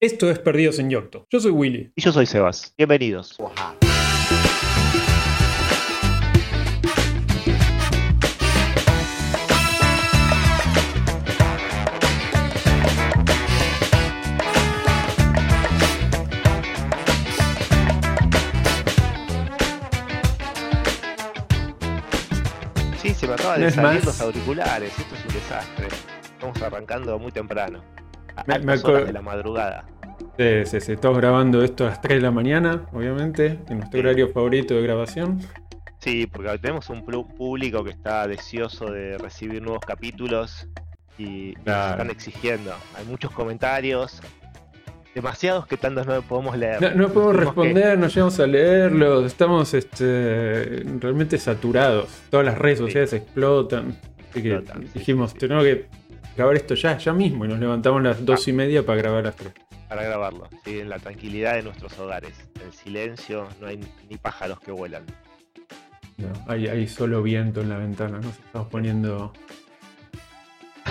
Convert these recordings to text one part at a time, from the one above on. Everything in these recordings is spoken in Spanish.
Esto es Perdidos en Yocto. Yo soy Willy. Y yo soy Sebas. Bienvenidos. Sí, se me acaban de ¿No es salir más? los auriculares. Esto es un desastre. Estamos arrancando muy temprano. A Me- horas de la madrugada. Sí, sí, sí. Estamos grabando esto a las 3 de la mañana, obviamente, en nuestro Sí. horario favorito de grabación. Sí, porque tenemos un público que está deseoso de recibir nuevos capítulos y nos están exigiendo. Hay muchos comentarios, demasiados que tantos no podemos leer. No, no podemos que- responder, no llegamos a leerlos, estamos este, realmente saturados. Todas las redes Sí. sociales explotan. Así que Explotan, sí, dijimos, sí, sí. tenemos que grabar esto ya, ya mismo. Y nos levantamos a las dos y media para grabar las 3. para grabarlo, ¿sí? en la tranquilidad de nuestros hogares. En silencio, no hay ni pájaros que vuelan. No, hay, hay solo viento en la ventana, nos estamos poniendo.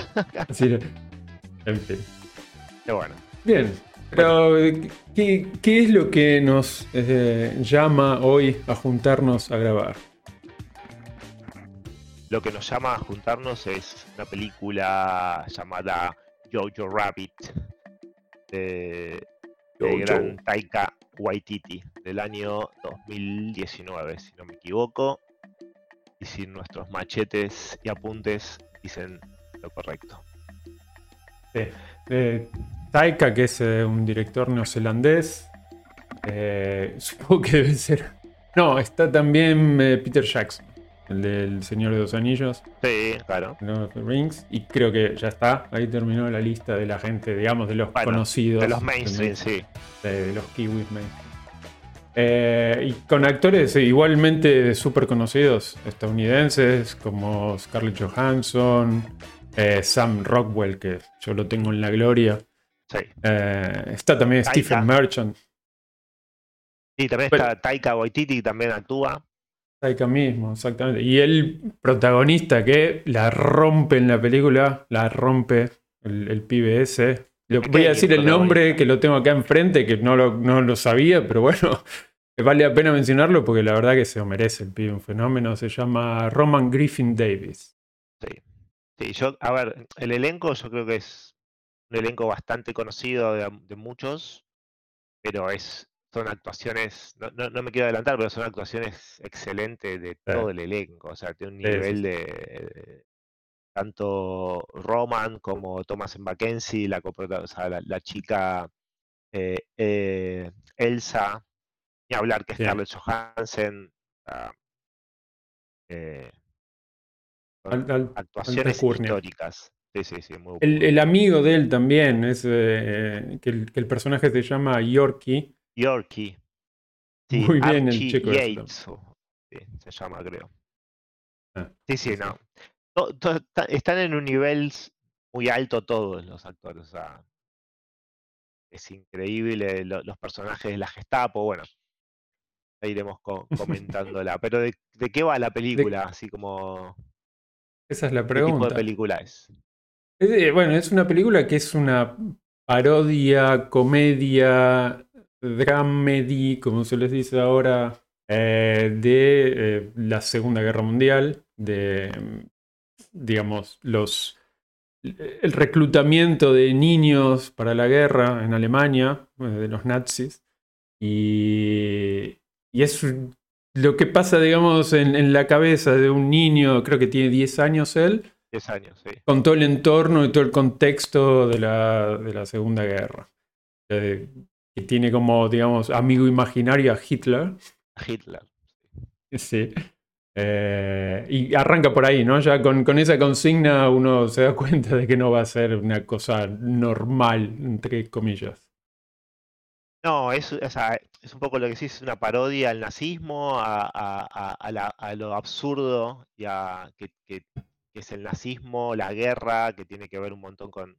Así, en fin. Pero bueno, Bien, pero ¿qué, qué es lo que nos eh, llama hoy a juntarnos a grabar? Lo que nos llama a juntarnos es una película llamada Jojo Rabbit de, gran Taika Waititi del año 2019, si no me equivoco. Y si nuestros machetes y apuntes dicen lo correcto. Eh, Taika, que es eh, un director neozelandés, eh, supongo que debe ser. No, está también eh, Peter Jackson, el del Señor de los Anillos, Sí, claro. Lord of the Rings, y creo que ya está. Ahí terminó la lista de la gente, digamos, de los Bueno, conocidos. De los mainstream, sí. de, los kiwis mainstream. Eh, y con actores igualmente súper conocidos estadounidenses como Scarlett Johansson, eh, Sam Rockwell, que yo lo tengo en la gloria. Sí. Eh, está también Taika. Stephen Merchant, Y también Pero- está Taika Waititi, también actúa. Taika mismo, exactamente. Y el protagonista que la rompe en la película, la rompe el, el pibe ese. Le voy a decir el nombre que lo tengo acá enfrente, que no lo, no lo sabía, pero bueno, vale la pena mencionarlo porque la verdad que se lo merece el pibe, un fenómeno. Se llama Roman Griffin Davis. Sí. Sí, yo, a ver, el elenco yo creo que es un elenco bastante conocido de, de muchos, pero es, son actuaciones, no, no, no me quiero adelantar, pero son actuaciones excelentes de todo el elenco, o sea, tiene un nivel de, de- tanto Roman como Thomas Mackenzie, la, o sea, la, la chica eh, eh, Elsa, ni hablar que Sí. Scarlett eh, Al- al- actuaciones históricas. Sí, sí, sí, muy El, el amigo de él también, es eh, que, el, que el personaje se llama Yorkie. Yorkie. Muy bien el chico este. Yates, o- sí, se llama, creo. Ah, Sí, sí, sí, no. To- to- ta- están en un nivel muy alto todos los actores. O sea, es increíble lo- los personajes de la Gestapo. Bueno, ya iremos co- comentándola. Pero de, de qué va la película? Así como. Esa es la ¿Qué tipo pregunta. de película es? Bueno, es una película que es una parodia, comedia, dramedy, como se les dice ahora, eh, de eh, la Segunda Guerra Mundial, de, digamos, los el reclutamiento de niños para la guerra en Alemania, eh, de los nazis, y, y es lo que pasa, digamos, en, en la cabeza de un niño, creo que tiene 10 años él, 10 años, sí. con todo el entorno y todo el contexto de la, de la Segunda Guerra. Eh, que tiene como, digamos, amigo imaginario a Hitler. Hitler. Sí. Eh, y arranca por ahí, ¿no? Ya con, con esa consigna uno se da cuenta de que no va a ser una cosa normal, entre comillas. No, es, o sea, es un poco lo que sí es una parodia al nazismo, a, a- a- a la- a lo absurdo y a, que, que- que es el nazismo, la guerra, que tiene que ver un montón con,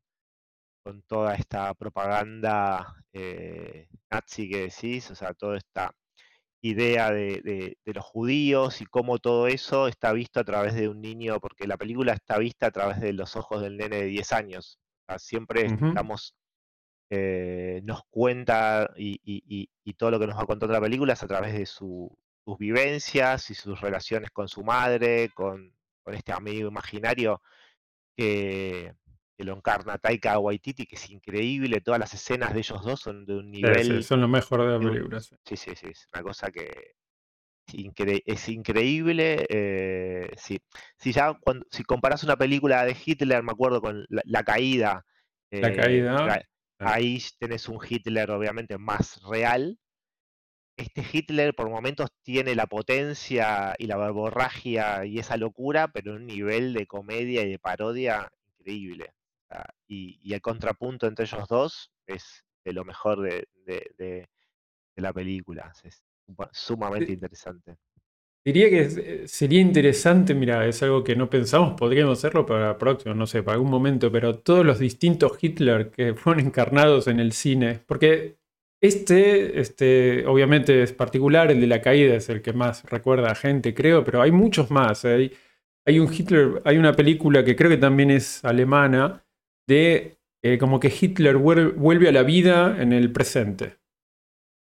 con toda esta propaganda eh, nazi que decís, o sea, toda esta idea de, de- de los judíos y cómo todo eso está visto a través de un niño, porque la película está vista a través de los ojos del nene de 10 años. O sea, siempre estamos eh, nos cuenta y, todo lo que nos va a contar la película es a través de sus vivencias y sus relaciones con su madre, con, este amigo imaginario que, lo encarna Taika Waititi, que es increíble, todas las escenas de ellos dos son de un nivel... son lo mejor de la película. Sí, sí, sí, es una cosa que es increíble. Eh, si ya cuando, si comparas una película de Hitler, me acuerdo con La, Caída. la Caída. Eh, ahí tenés un Hitler obviamente más real. Este Hitler por momentos tiene la potencia y la verborragia y esa locura, pero un nivel de comedia y de parodia increíble. Y, el contrapunto entre ellos dos es de lo mejor de, la película. Es sumamente interesante. Diría que eh, sería interesante, mira, es algo que no pensamos, podríamos hacerlo para el próximo, no sé, para algún momento, pero todos los distintos Hitler que fueron encarnados en el cine, porque este, este, obviamente es particular, el de la caída es el que más recuerda a gente, creo, pero hay muchos más. Hay, hay un Hitler, hay una película que creo que también es alemana, de eh, como que Hitler vuelve a la vida en el presente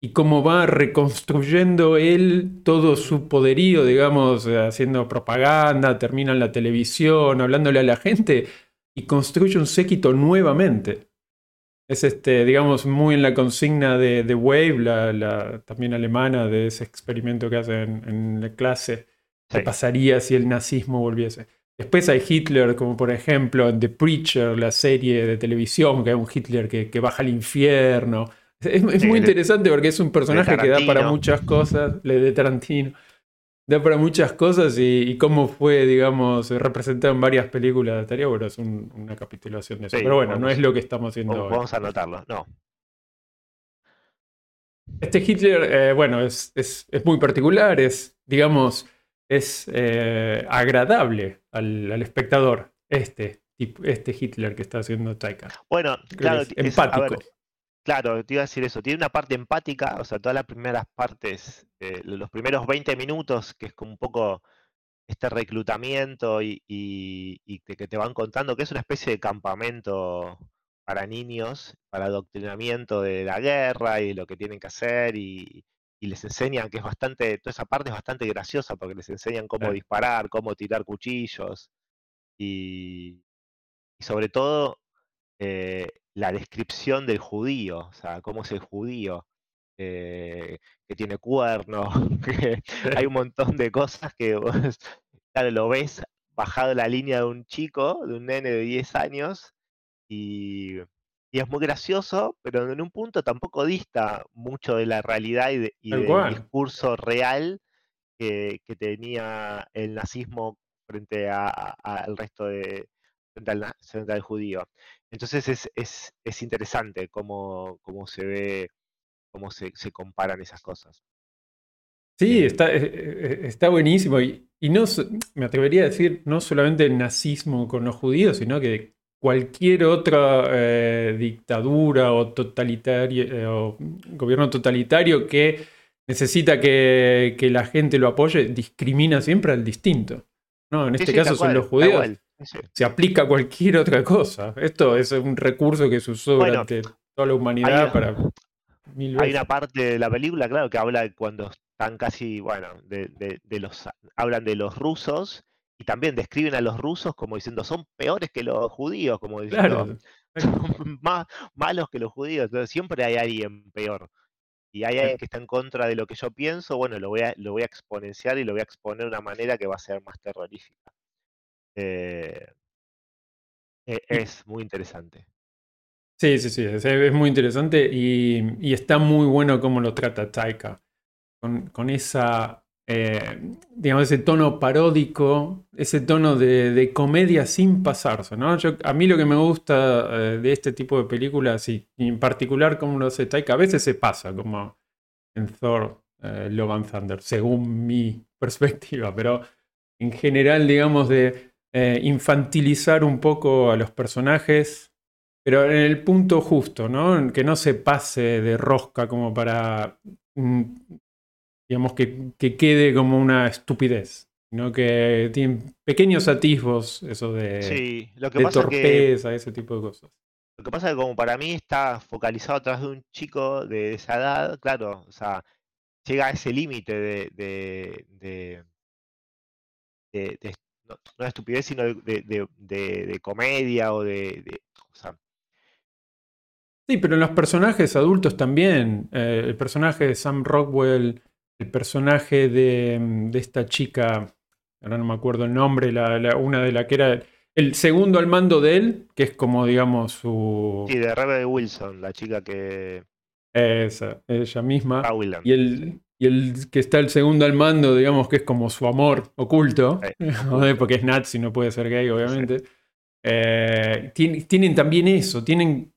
y cómo va reconstruyendo él todo su poderío, digamos, haciendo propaganda, termina en la televisión, hablándole a la gente y construye un séquito nuevamente. Es este, digamos, muy en la consigna de, de Wave, la, también alemana, de ese experimento que hacen en, la clase. ¿Qué pasaría si el nazismo volviese? Después hay Hitler, como por ejemplo en The Preacher, la serie de televisión, que hay un Hitler que, que baja al infierno es, muy interesante porque es un personaje que da para muchas cosas, le de Tarantino. Da para muchas cosas y, cómo fue, digamos, representado en varias películas. Estaría bueno, es una capitulación de eso. Pero bueno, no es lo que estamos haciendo Vamos a anotarlo, no. Este Hitler, eh, bueno, es, muy particular, es, digamos, es eh, agradable al, espectador, este, este Hitler que está haciendo Taika. Bueno, claro, es empático. Claro, te iba a decir eso. Tiene una parte empática, o sea, todas las primeras partes, eh, los primeros 20 minutos, que es como un poco este reclutamiento y, que te van contando que es una especie de campamento para niños, para adoctrinamiento de la guerra y lo que tienen que hacer y, les enseñan que es bastante, toda esa parte es bastante graciosa porque les enseñan cómo disparar, cómo tirar cuchillos y, y sobre todo eh, la descripción del judío, o sea, cómo es el judío, eh, que tiene cuernos, que hay un montón de cosas que claro, lo ves bajado la línea de un chico, de un nene de 10 años, y, es muy gracioso, pero en un punto tampoco dista mucho de la realidad y, del discurso real que, tenía el nazismo frente al resto de, frente al judío. Entonces es, es, es interesante cómo, cómo, se ve, cómo se, se comparan esas cosas. Sí, está, eh, eh, está buenísimo. Y, y, no me atrevería a decir no solamente el nazismo con los judíos, sino que cualquier otra dictadura o totalitario o gobierno totalitario que necesita que, que, la gente lo apoye, discrimina siempre al distinto. ¿no? En este caso son los judíos se aplica a cualquier otra cosa. Esto es un recurso que se usó durante toda la humanidad para mil veces. Hay una parte de la película, claro, que habla de cuando están casi, bueno, de, los, hablan de los rusos y también describen a los rusos como diciendo son peores que los judíos, como diciendo son más malos que los judíos. Entonces siempre hay alguien peor. Y hay alguien que está en contra de lo que yo pienso, bueno, lo voy a, lo voy a exponenciar y lo voy a exponer de una manera que va a ser más terrorífica. Eh, e, es muy interesante. Sí, sí, sí, es, muy interesante y, está muy bueno cómo lo trata Taika. Con, esa, eh, digamos, ese tono paródico, ese tono de, comedia sin pasarse, ¿no? a mí lo que me gusta eh, de este tipo de películas, y, en particular como lo hace Taika, a veces se pasa, como en Thor, Love and Thunder, según mi perspectiva, pero en general, digamos, de eh, infantilizar un poco a los personajes, pero en el punto justo, ¿no? Que no se pase de rosca como para, mm, digamos, que, quede como una estupidez. ¿no? que tiene pequeños atisbos, eso de, sí, lo que torpeza, ese tipo de cosas. Lo que pasa es que como para mí está focalizado atrás de un chico de esa edad, claro, o sea, llega a ese límite de, de, de, de- no, no de estupidez, sino de, comedia o de, de- o sea, Sí, pero en los personajes adultos también. eh, el personaje de Sam Rockwell, el personaje de, de esta chica, ahora no me acuerdo el nombre, la, la- una de la que era el segundo al mando de él, que es como, digamos, su... sí, de Rebel Wilson, la chica que... Esa, ella misma. Ah, Y el, y el que está el segundo al mando, digamos que es como su amor oculto, ¿no? porque es nazi, no puede ser gay, obviamente. Eh, tien- tienen también eso, tienen,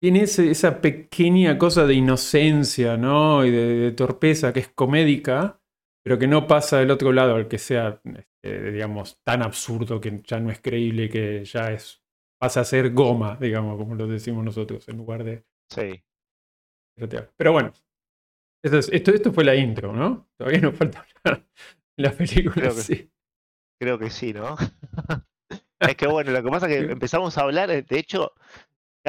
tienen ese- esa pequeña cosa de inocencia, ¿no? Y de, de torpeza que es comédica, pero que no pasa del otro lado, al que sea, este, digamos, tan absurdo que ya no es creíble, que ya es pasa a ser goma, digamos, como lo decimos nosotros, en lugar de sí. Pero bueno, esto, es- esto, esto fue la intro, ¿no? Todavía nos falta hablar de la película. Creo que sí. Creo que sí, ¿no? Es que bueno, lo que pasa es que empezamos a hablar, eh, de hecho,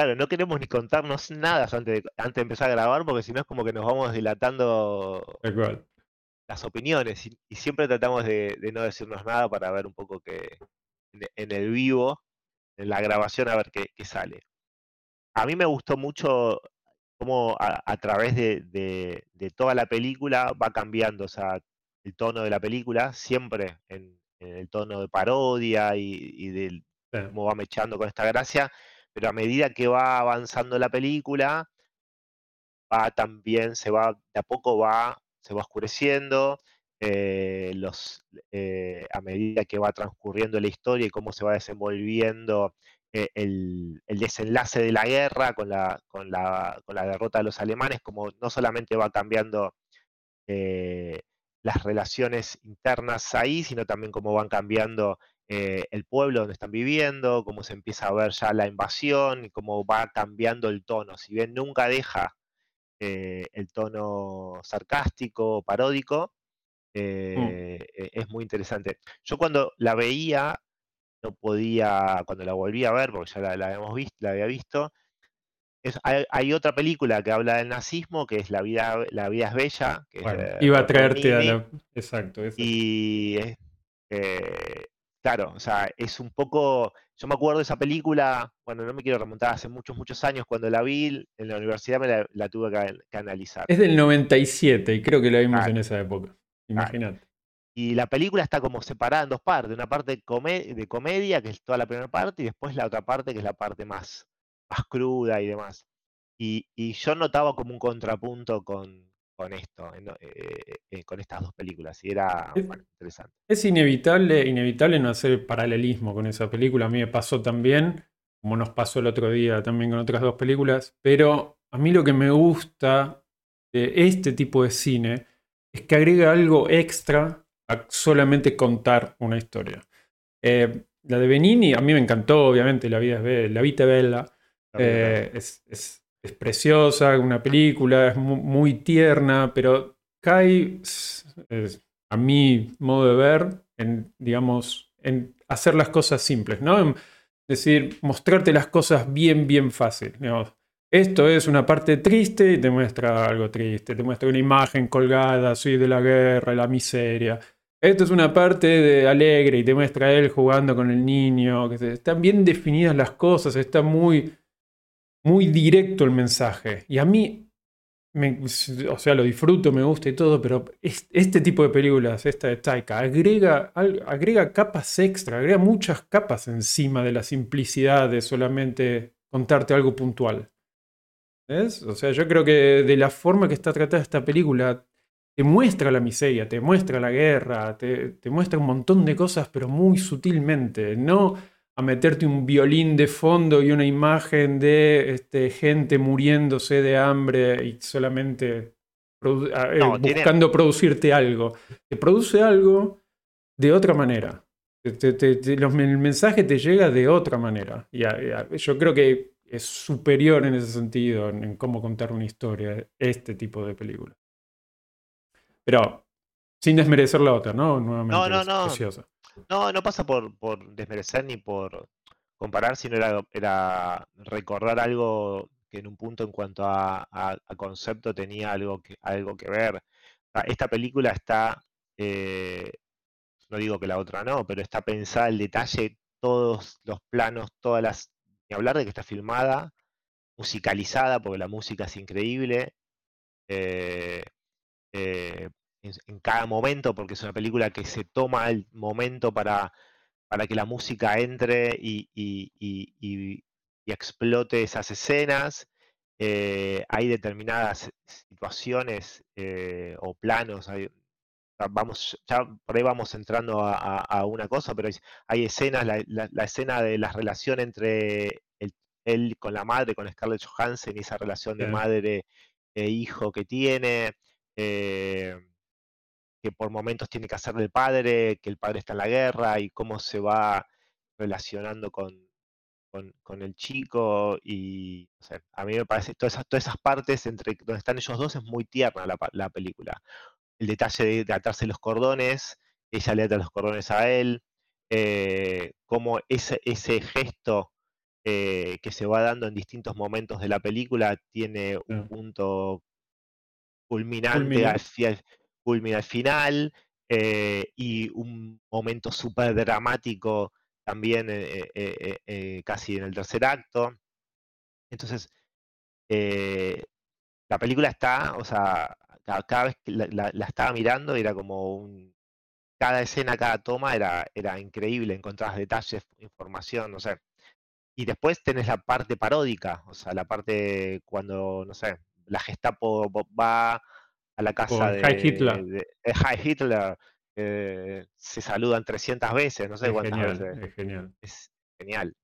claro, no queremos ni contarnos nada antes de, antes de empezar a grabar, porque si no es como que nos vamos dilatando las opiniones y, y siempre tratamos de, de no decirnos nada para ver un poco que en, en el vivo, en la grabación, a ver qué, qué sale. A mí me gustó mucho cómo a, a través de, de- de toda la película va cambiando, o sea, el tono de la película, siempre en, en el tono de parodia y, y del Sí. cómo va mechando con esta gracia, pero a medida que va avanzando la película, va también, se va, de a poco va, se va oscureciendo, eh, los, eh, a medida que va transcurriendo la historia y cómo se va desenvolviendo eh, el, el desenlace de la guerra con la, con la, con la derrota de los alemanes, como no solamente va cambiando las relaciones internas ahí, sino también cómo van cambiando eh, el pueblo donde están viviendo, cómo se empieza a ver ya la invasión y cómo va cambiando el tono. Si bien nunca deja eh, el tono sarcástico, paródico, eh, e- es muy interesante. Yo cuando la veía, no podía, cuando la volví a ver, porque ya la, la habíamos visto, la había visto, es- hay, hay otra película que habla del nazismo, que es La vida, la vida es bella, que es Bueno, iba a traerte a la. Exacto. y eh, claro, o sea, es un poco, yo me acuerdo de esa película, bueno, no me quiero remontar hace muchos, muchos años, cuando la vi en la universidad me la, la tuve que, que analizar. Es del 97 y creo que la vimos Claro. en esa época. Imagínate. Y la película está como separada en dos partes, una parte de comedia, que es toda la primera parte, y después la otra parte, que es la parte más, más cruda y demás. Y, y yo notaba como un contrapunto con, con esto, en- eh, eh, con estas dos películas, y era Es- bueno, interesante. Es inevitable, inevitable no hacer paralelismo con esa película. A mí me pasó también, como nos pasó el otro día también con otras dos películas. Pero a mí lo que me gusta de este tipo de cine es que agrega algo extra a solamente contar una historia. Eh, la de Benini a mí me encantó, obviamente, La vida es be- La vita bella. Eh, es- es preciosa, una película, es mu- muy, tierna, pero cae, a mi modo de ver, en, digamos, en hacer las cosas simples, ¿no? En decir, mostrarte las cosas bien, bien fácil. digamos. Esto es una parte triste y te muestra algo triste, te muestra una imagen colgada de la guerra, la miseria. Esto es una parte de alegre y te muestra él jugando con el niño. Que se- están bien definidas las cosas, está muy, muy directo el mensaje. Y a mí, me- o sea, lo disfruto, me gusta y todo, pero es- este tipo de películas, esta de Taika, agrega, agrega capas extra, agrega muchas capas encima de la simplicidad de solamente contarte algo puntual. ¿Ves? O sea, yo creo que de la forma que está tratada esta película, te muestra la miseria, te muestra la guerra, te, te muestra un montón de cosas, pero muy sutilmente. No a meterte un violín de fondo y una imagen de este, gente muriéndose de hambre y solamente produ- eh, No, tiene- buscando producirte algo. Te produce algo de otra manera. Te- te- te- te- los- el mensaje te llega de otra manera. Y a- y a- yo creo que es superior en ese sentido, en, en cómo contar una historia, este tipo de película. Pero sin desmerecer la otra, ¿no? Nuevamente No, no, no. preciosa. No, no pasa por, por desmerecer ni por comparar, sino era, era recordar algo que en un punto en cuanto a, concepto tenía algo que, algo que ver. Esta película está, eh, no digo que la otra no, pero está pensada el detalle, todos los planos, todas las... Ni hablar de que está filmada, musicalizada, porque la música es increíble. Eh, eh, en, cada momento, porque es una película que se toma el momento para, para que la música entre y, explote esas escenas. Eh, hay determinadas situaciones eh, o planos, vamos, ya por ahí vamos entrando a, una cosa, pero hay, escenas, la, escena de la relación entre él con la madre, con Scarlett Johansson, y esa relación de madre e hijo que tiene. Eh, que por momentos tiene que hacer del padre, que el padre está en la guerra y cómo se va relacionando con, con, el chico. Y a mí me parece todas esas, todas esas partes entre donde están ellos dos es muy tierna la, película. El detalle de, atarse los cordones, ella le ata los cordones a él, eh, cómo ese, ese gesto eh, que se va dando en distintos momentos de la película tiene un punto culminante hacia, culmina al final eh, y un momento súper dramático también eh, eh, casi en el tercer acto. Entonces, la película está, o sea, cada, vez que la, estaba mirando era como un... Cada escena, cada toma era, era increíble, encontrabas detalles, información, no sé. Y después tenés la parte paródica, o sea, la parte cuando, no sé, la Gestapo va a la casa de, Hitler. De, Hitler se saludan 300 veces, no sé es cuántas genial, veces. Es genial. Es genial.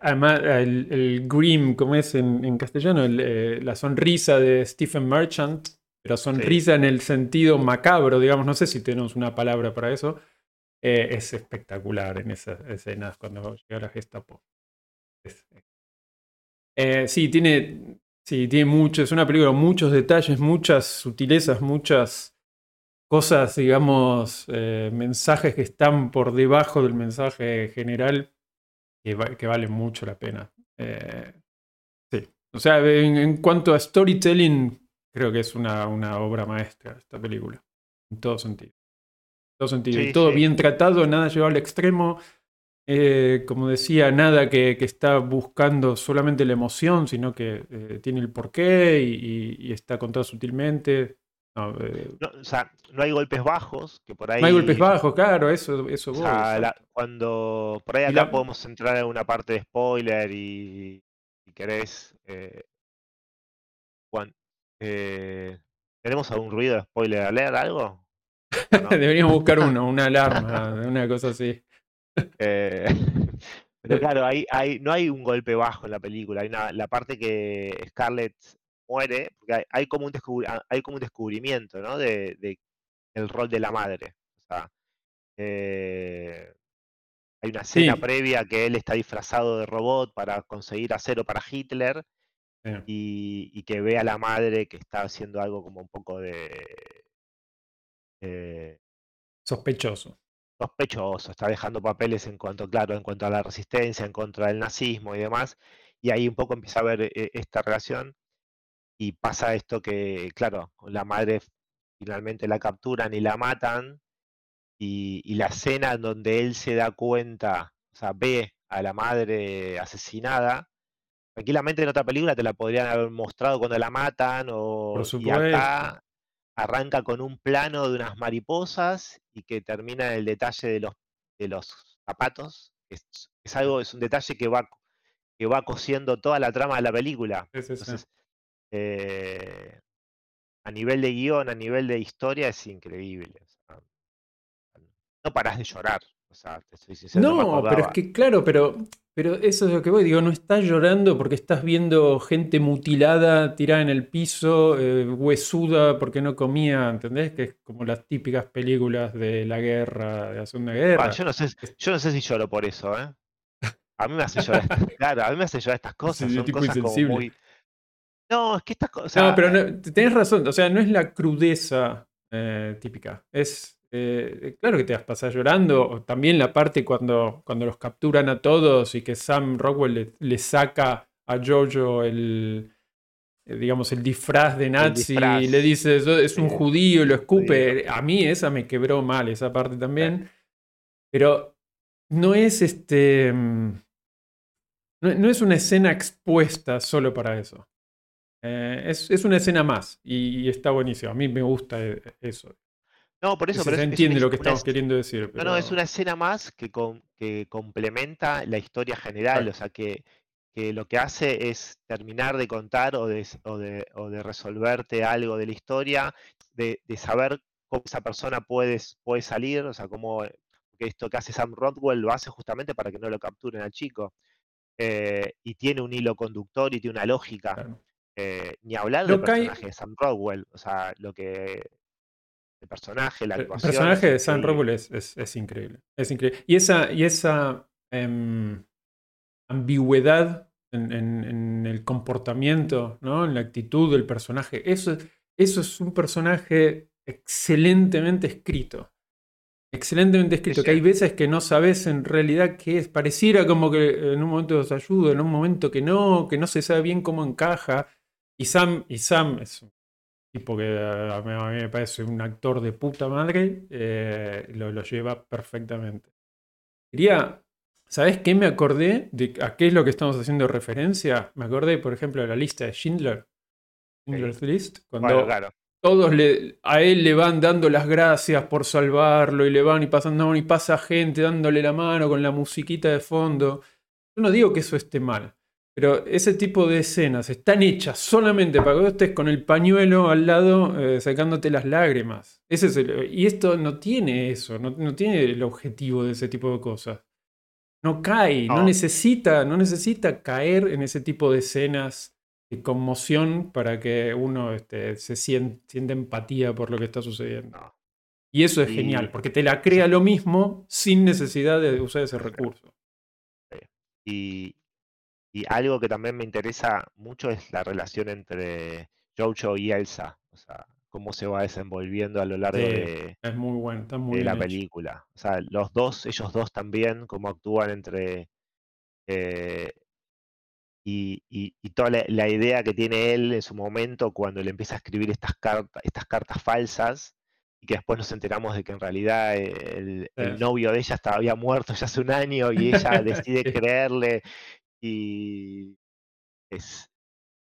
además, el, el, grim, como es en, castellano, eh, la sonrisa de Stephen Merchant, pero sonrisa en el sentido macabro, digamos, no sé si tenemos una palabra para eso, eh, es espectacular en esas escenas cuando llega la Gestapo. Eh, sí, tiene, Sí, tiene mucho, es una película con muchos detalles, muchas sutilezas, muchas cosas, digamos, eh, mensajes que están por debajo del mensaje general que, que valen mucho la pena. Eh, sí, o sea, en, cuanto a storytelling, creo que es una, una, obra maestra esta película, en todo sentido. En todo sentido, y todo bien tratado, nada llevado al extremo. Eh, como decía, nada que, está buscando solamente la emoción, sino que eh, tiene el porqué y, está contado sutilmente. Eh, no, o sea, no hay golpes bajos, que por ahí... No hay golpes bajos, claro, eso, eso cuando por ahí acá podemos entrar en una parte de spoiler y si querés... ¿Tenemos algún ruido de spoiler a leer algo? Deberíamos buscar uno, una alarma, una cosa así. Eh, pero claro, hay, hay, no hay un golpe bajo en la película. Hay la parte que Scarlett muere, porque hay, como, un ah, hay como un descubrimiento ¿no? de, el rol de la madre. O sea, eh, hay una escena previa que él está disfrazado de robot para conseguir acero para Hitler y, que ve a la madre que está haciendo algo como un poco de... Eh, Sospechoso sospechoso, está dejando papeles en cuanto, claro, en cuanto a la resistencia, en contra del nazismo y demás, y ahí un poco empieza a ver eh, esta relación y pasa esto que, claro, la madre finalmente la capturan y la matan, y, la escena en donde él se da cuenta, o sea, ve a la madre asesinada, tranquilamente en otra película te la podrían haber mostrado cuando la matan, o y acá arranca con un plano de unas mariposas y que termina en el detalle de los, de los zapatos. Es, es algo, es un detalle que va, que va cosiendo toda la trama de la película. Entonces, eh, a nivel de guion, a nivel de historia, es increíble. no paras de llorar. O sea, no, pero es que claro, pero, pero eso es lo que voy. Digo, no estás llorando porque estás viendo gente mutilada, tirada en el piso, eh, huesuda porque no comía, ¿entendés? Que es como las típicas películas de la guerra, de la Segunda Guerra. yo, no sé, yo no sé si lloro por eso, ¿eh? A mí me hace llorar, claro, a mí me hace llorar estas cosas. son cosas como muy. No, es que estas cosas. No, pero tenés razón, o sea, no es la crudeza eh, típica. Es eh, claro que te vas a pasar llorando. También la parte cuando, cuando los capturan a todos y que Sam Rockwell le, saca a Jojo el, eh, digamos, el disfraz de nazi y le dice, es un judío y lo escupe. A mí esa me quebró mal, esa parte también. Pero no es este... Mm, no, es una escena expuesta solo para eso. Eh, es, una escena más y, está buenísimo. A mí me gusta eso. No, por eso. pero se entiende lo que estamos queriendo decir. No, no, es una escena más que, que complementa la historia general, o sea, que, que, lo que hace es terminar de contar o de, o de, o de resolverte algo de la historia, de, de, saber cómo esa persona puede, puede salir, o sea, cómo esto que hace Sam Rodwell lo hace justamente para que no lo capturen al chico. Eh, y tiene un hilo conductor y tiene una lógica. Eh, ni hablar del personaje de Sam Rodwell, o sea, lo que el personaje, la actuación. El personaje de Sam Rockwell es, increíble. Es increíble. Y esa, y esa em, ambigüedad en, el comportamiento, ¿no? en la actitud del personaje, eso, eso es un personaje excelentemente escrito. Excelentemente escrito, que hay veces que no sabes en realidad qué es. Pareciera como que en un momento os ayuda, en un momento que no, que no se sabe bien cómo encaja. Y Sam, y Sam es tipo que a mí, me parece un actor de puta madre, eh, lo, lleva perfectamente. Quería, ¿sabes qué me acordé? De a qué es lo que estamos haciendo referencia. Me acordé, por ejemplo, de la lista de Schindler. Schindler's List. Cuando todos le, a él le van dando las gracias por salvarlo y le van y pasando y pasa gente dándole la mano con la musiquita de fondo. Yo no digo que eso esté mal. Pero ese tipo de escenas están hechas solamente para que vos estés con el pañuelo al lado eh, sacándote las lágrimas. Ese es y esto no tiene eso, no, tiene el objetivo de ese tipo de cosas. No cae, no. necesita, no necesita caer en ese tipo de escenas de conmoción para que uno este, se siente, empatía por lo que está sucediendo. Y eso es genial, porque te la crea lo mismo sin necesidad de usar ese recurso. Y, y algo que también me interesa mucho es la relación entre Jojo y Elsa. O sea, cómo se va desenvolviendo a lo largo de, es muy bueno, está muy la película. O sea, los dos, ellos dos también, cómo actúan entre. Eh, y, y, toda la, idea que tiene él en su momento cuando le empieza a escribir estas cartas, estas cartas falsas, y que después nos enteramos de que en realidad el, el novio de ella estaba, había muerto ya hace un año y ella decide creerle y es,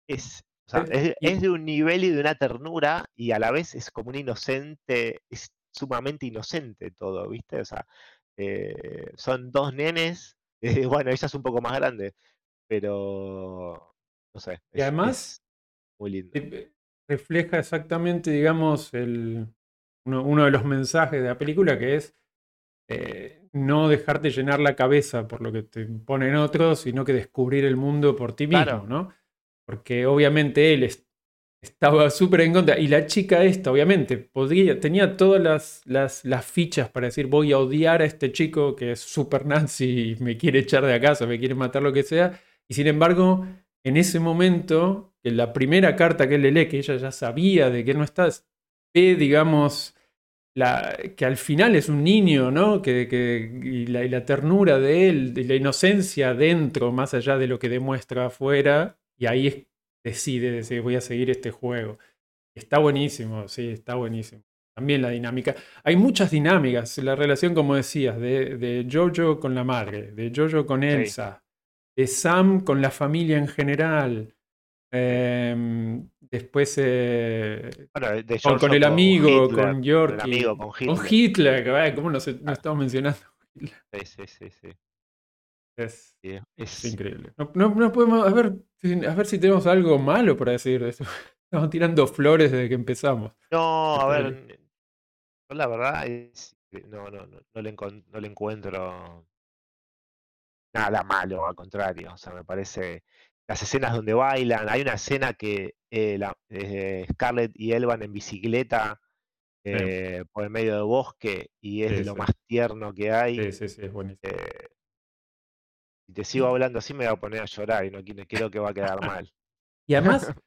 es, es, de un nivel y de una ternura y a la vez es como un inocente, es sumamente inocente todo, ¿viste? O sea, eh, son dos nenes, eh, bueno, ella es un poco más grande, pero no sé. y además, muy lindo. refleja exactamente, digamos, el, uno, de los mensajes de la película que es eh, no dejarte llenar la cabeza por lo que te ponen otros, sino que descubrir el mundo por ti mismo, ¿no? Porque obviamente él estaba súper en contra. Y la chica esta, obviamente, podría, tenía todas las, las, las, fichas para decir voy a odiar a este chico que es súper nazi y me quiere echar de casa, me quiere matar, lo que sea. Y sin embargo, en ese momento, en la primera carta que él le lee, que ella ya sabía de que no estás, ve, digamos, que al final es un niño, ¿no? Que, y, la, ternura de él, y la inocencia dentro, más allá de lo que demuestra afuera, y ahí decide, decir, voy a seguir este juego. Está buenísimo, sí, está buenísimo. También la dinámica. Hay muchas dinámicas, la relación, como decías, de, de Jojo con la madre, de Jojo con Elsa, de Sam con la familia en general. Em, después eh, con, el amigo, con York, con Hitler. ¿cómo no ah. estamos mencionando? Sí, sí, sí, Es, es, increíble. No, podemos, a ver, a ver si tenemos algo malo para decir de Estamos tirando flores desde que empezamos. No, a ver, la verdad es no, no, no, no, le, no le encuentro nada malo, al contrario. O sea, me parece las escenas donde bailan. Hay una escena que eh, eh, Scarlett y él van en bicicleta eh, por el medio del bosque y es de lo más tierno que hay. Sí, sí, sí, es buenísimo. si te sigo hablando así me voy a poner a llorar y no quiero que va a quedar mal. Y además,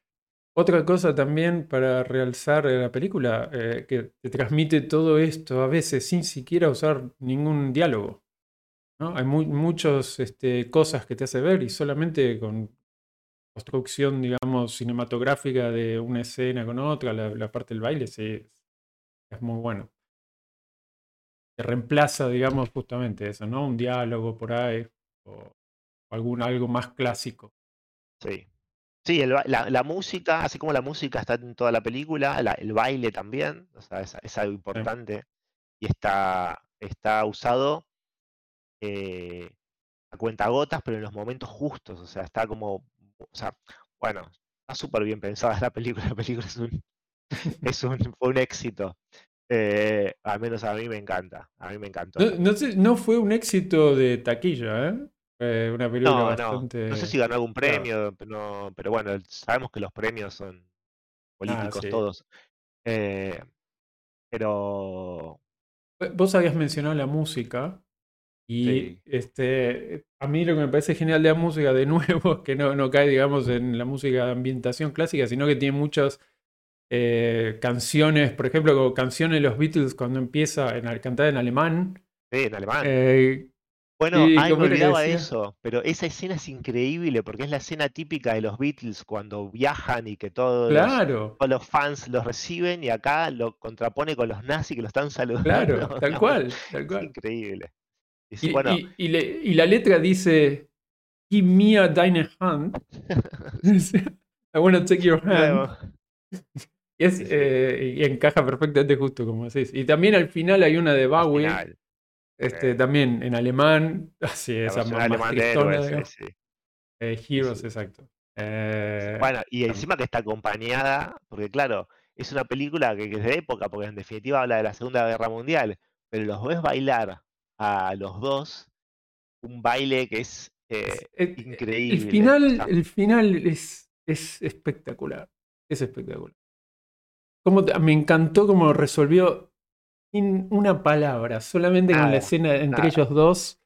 otra cosa también para realzar la película, eh, que te transmite todo esto a veces sin siquiera usar ningún diálogo. ¿no? Hay muchas este, cosas que te hace ver y solamente con construcción, digamos, cinematográfica de una escena con otra, la, parte del baile, sí, es muy bueno. Te reemplaza, digamos, justamente eso, ¿no? Un diálogo por ahí o algún, algo más clásico. Sí. Sí, la, música, así como la música está en toda la película, el baile también, o sea, es, algo importante y está, está usado eh, a cuentagotas, pero en los momentos justos, o sea, está como o sea, bueno, está súper bien pensada la película. La película es un, es un, fue un éxito. Eh, al menos a mí me encanta. A mí me encantó. No, sé, no fue un éxito de taquilla, ¿eh? una película no, bastante. No. no sé si ganó algún premio, pero, pero bueno, sabemos que los premios son ah, políticos todos. Eh, pero. Vos habías mencionado la música. Y este, a mí lo que me parece genial de la música, de nuevo, es que no, no cae, digamos, en la música de ambientación clásica, sino que tiene muchas eh, canciones, por ejemplo, canciones de los Beatles cuando empieza en, a cantar en alemán. Sí, en alemán. Eh, bueno, ahí me olvidaba eso, pero esa escena es increíble porque es la escena típica de los Beatles cuando viajan y que todos, los, los, fans los reciben y acá lo contrapone con los nazis que lo están saludando. Claro, tal cual, tal cual. Es increíble. Y, la letra dice, Give me a deine hand. I want to take your hand. Eh, y, encaja perfectamente justo como decís. Y también al final hay una de Bowie, este, también en alemán, así más, alemán eh, Heroes, exacto. Eh, bueno, y encima que está acompañada, porque claro, es una película que, que, es de época, porque en definitiva habla de la Segunda Guerra Mundial, pero los ves bailar a los dos un baile que es eh, increíble. El final, el final es, es espectacular. Es espectacular. Como me encantó cómo resolvió sin una palabra, solamente con la escena entre ellos dos.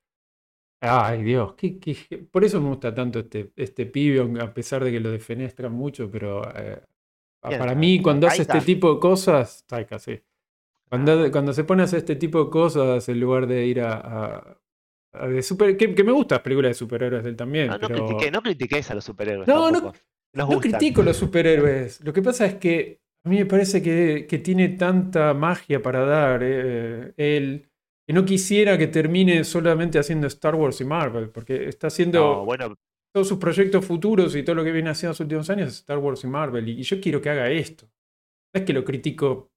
Ay, Dios, qué, por eso me gusta tanto este, este pibe, a pesar de que lo defenestran mucho, pero eh, para mí, cuando hace este tipo de cosas, Taika, sí. Cuando, cuando se pone a hacer este tipo de cosas en lugar de ir a, de super, que, me gustan las películas de superhéroes de él también. No, no, critiques a los superhéroes. No, no, no critico a los superhéroes. Lo que pasa es que a mí me parece que, que tiene tanta magia para dar eh, él que no quisiera que termine solamente haciendo Star Wars y Marvel, porque está haciendo bueno. todos sus proyectos futuros y todo lo que viene haciendo en los últimos años Star Wars y Marvel. Y, yo quiero que haga esto. No es que lo critico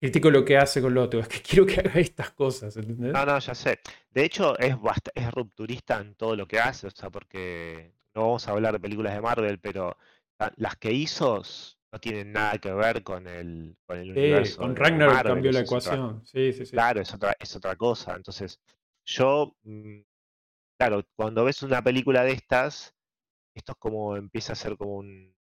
critico lo que hace con lo otro, es que quiero que haga estas cosas, ¿entendés? No, no, ya sé. De hecho, es, es rupturista en todo lo que hace, o sea, porque no vamos a hablar de películas de Marvel, pero las que hizo no tienen nada que ver con el, con el universo. Con Ragnarok cambió la ecuación. sí, sí, sí. Claro, es otra, es otra cosa. Entonces, yo, mm, claro, cuando ves una película de estas, esto es como empieza a ser como un,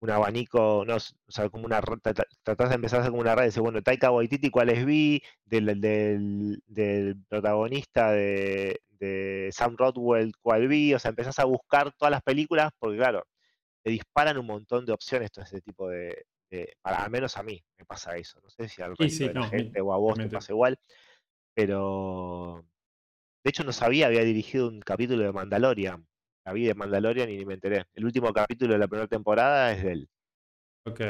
un abanico, no, o sea, como una tratás de empezar a hacer como una red, decir, bueno, Taika Waititi, ¿cuáles vi? Del, del, protagonista de, de, Sam Rodwell, ¿cuál vi? O sea, empezás a buscar todas las películas, porque claro, te disparan un montón de opciones todo ese tipo de, para, al menos a mí me pasa eso, no sé si al resto de la gente o a vos te pasa igual, pero de hecho no sabía, había dirigido un capítulo de Mandalorian, la vi de Mandalorian y ni me enteré. El último capítulo de la primera temporada es de él. Ok.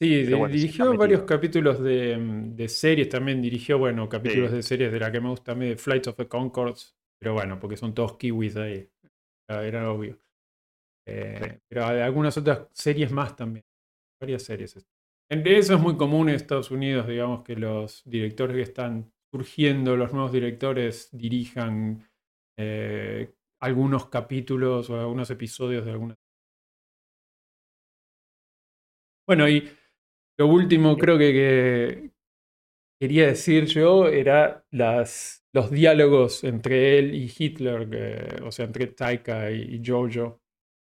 Sí, dirigió varios capítulos de, de, series, también dirigió, bueno, capítulos de series de la que me gusta a mí, de Flights of the Concords, pero bueno, porque son todos kiwis ahí, era obvio. Eh, pero hay algunas otras series más también, varias series. Eso es muy común en Estados Unidos, digamos, que los directores que están surgiendo, los nuevos directores dirijan eh, algunos capítulos o algunos episodios de alguna. Bueno, y lo último creo que, quería decir yo era las, los diálogos entre él y Hitler, o sea, entre Taika y, Jojo,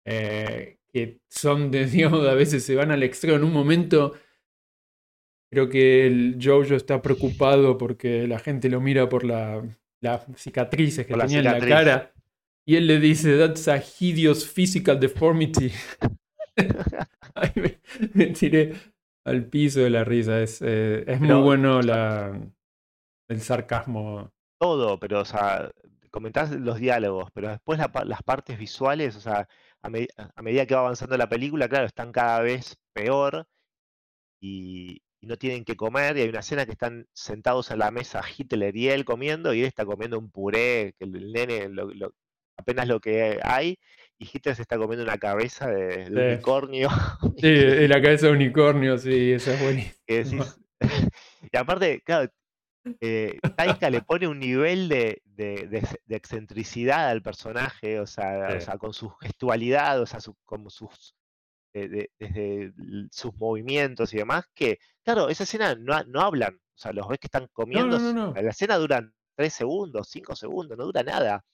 eh, que son, de, digamos, a veces se van al extremo. En un momento creo que el Jojo está preocupado porque la gente lo mira por la, las cicatrices que tenía en la cara y él le dice, that's a hideous physical deformity. Ay, me, me tiré al piso de la risa. Es, eh, es muy bueno la, el sarcasmo. Todo, pero, o sea, comentás los diálogos, pero después las partes visuales, o sea, a, medida que va avanzando la película, claro, están cada vez peor y, no tienen que comer. Y hay una escena que están sentados a la mesa Hitler y él comiendo, y él está comiendo un puré, que el nene apenas lo que hay, y Hitler se está comiendo una cabeza de, unicornio. Sí, la cabeza de unicornio, sí, esa es buenísima. y aparte, claro, eh, Taika le pone un nivel de, excentricidad al personaje, o sea, con su gestualidad, o sea, como sus desde sus movimientos y demás, que, claro, esa escena no, no hablan, o sea, los ves que están comiendo, la escena dura tres segundos, cinco segundos, no dura nada,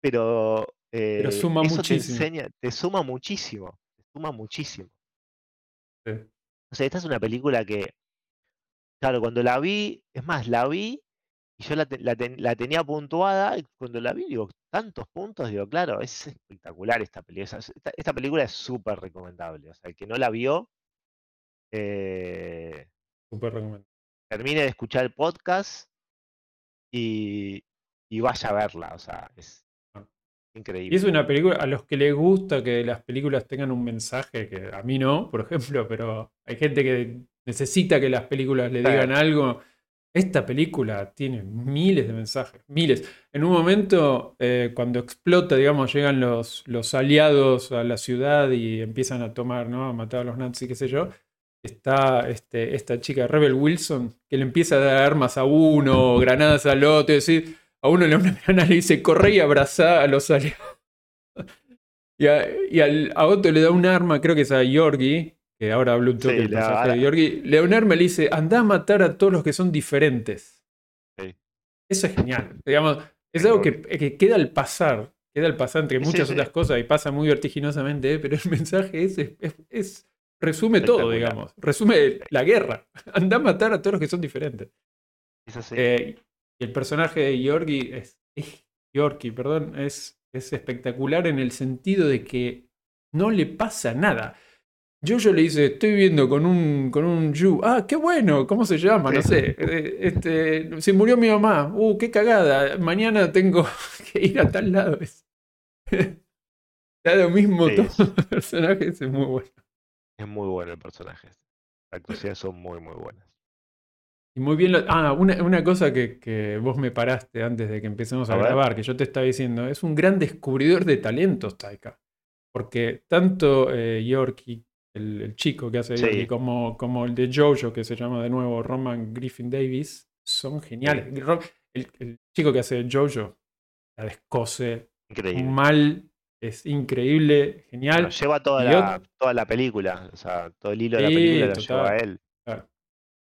pero, pero suma eso muchísimo. te enseña, te suma muchísimo, te suma muchísimo. O sea, esta es una película que Claro, cuando la vi, es más, la vi y yo la, tenía puntuada y cuando la vi, digo, tantos puntos, digo, claro, es espectacular esta película. Esta, película es súper recomendable. O sea, el que no la vio, eh, termine de escuchar el podcast y, vaya a verla. O sea, es. Increíble. Y es una película, a los que les gusta que las películas tengan un mensaje, que a mí no, por ejemplo, pero hay gente que necesita que las películas le digan algo. Esta película tiene miles de mensajes, miles. En un momento, eh, cuando explota, digamos, llegan los, los aliados a la ciudad y empiezan a tomar, ¿no? A matar a los nazis, qué sé yo. Está este, esta chica, Rebel Wilson, que le empieza a dar armas a uno, granadas al otro, y decir, a uno le da una y le dice, corre y abraza a los aliados. y, a, y al, a otro le da un arma, creo que es a Yorgi, que ahora hablo un toque de Georgi, Leonard me dice, anda a matar a todos los que son diferentes. Eso es genial. Digamos, es algo que, queda al pasar, queda al pasar entre muchas otras cosas y pasa muy vertiginosamente, pero el mensaje es, es, resume todo, digamos. Resume la guerra. Anda a matar a todos los que son diferentes. Eh, y el personaje de Georgi es, Yorkie, perdón, es, es espectacular en el sentido de que no le pasa nada. Yo le dice, estoy viviendo con un, con un Yu. Ah, qué bueno, ¿cómo se llama? No sé. Eh, este, se murió mi mamá. Uh, qué cagada. Mañana tengo que ir a tal lado. Está lo mismo todo el personaje, es muy bueno. Es muy bueno el personaje. Las actuaciones son muy, muy buenas. Y muy bien. Ah, una, una cosa que, que, vos me paraste antes de que empecemos a, grabar, que yo te estaba diciendo, es un gran descubridor de talentos, Taika. Porque tanto eh, Yorkie el, chico que hace como, como el de Jojo, que se llama de nuevo Roman Griffin Davis, son geniales. El, chico que hace Jojo la descose mal, es increíble, genial. lleva toda la, toda la película, o sea, todo el hilo de la película lo lleva a él.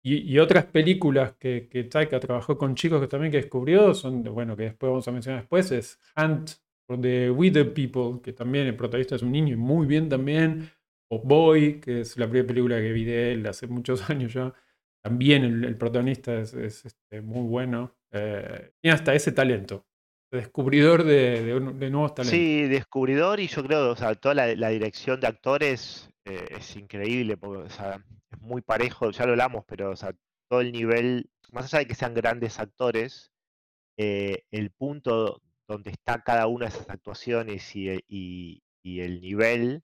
Y, otras películas que, que Taika trabajó con chicos que también que descubrió son, bueno, que después vamos a mencionar después, es Hunt for the Withered People, que también el protagonista es un niño y muy bien también o Boy, que es la primera película que vi de él hace muchos años ya. También el, protagonista es, este, muy bueno. Eh, tiene hasta ese talento. Descubridor de, nuevos talentos. Sí, descubridor y yo creo, o sea, toda la, dirección de actores eh, es increíble, porque, es muy parejo, ya lo hablamos, pero, todo el nivel, más allá de que sean grandes actores, eh, el punto donde está cada una de esas actuaciones y el nivel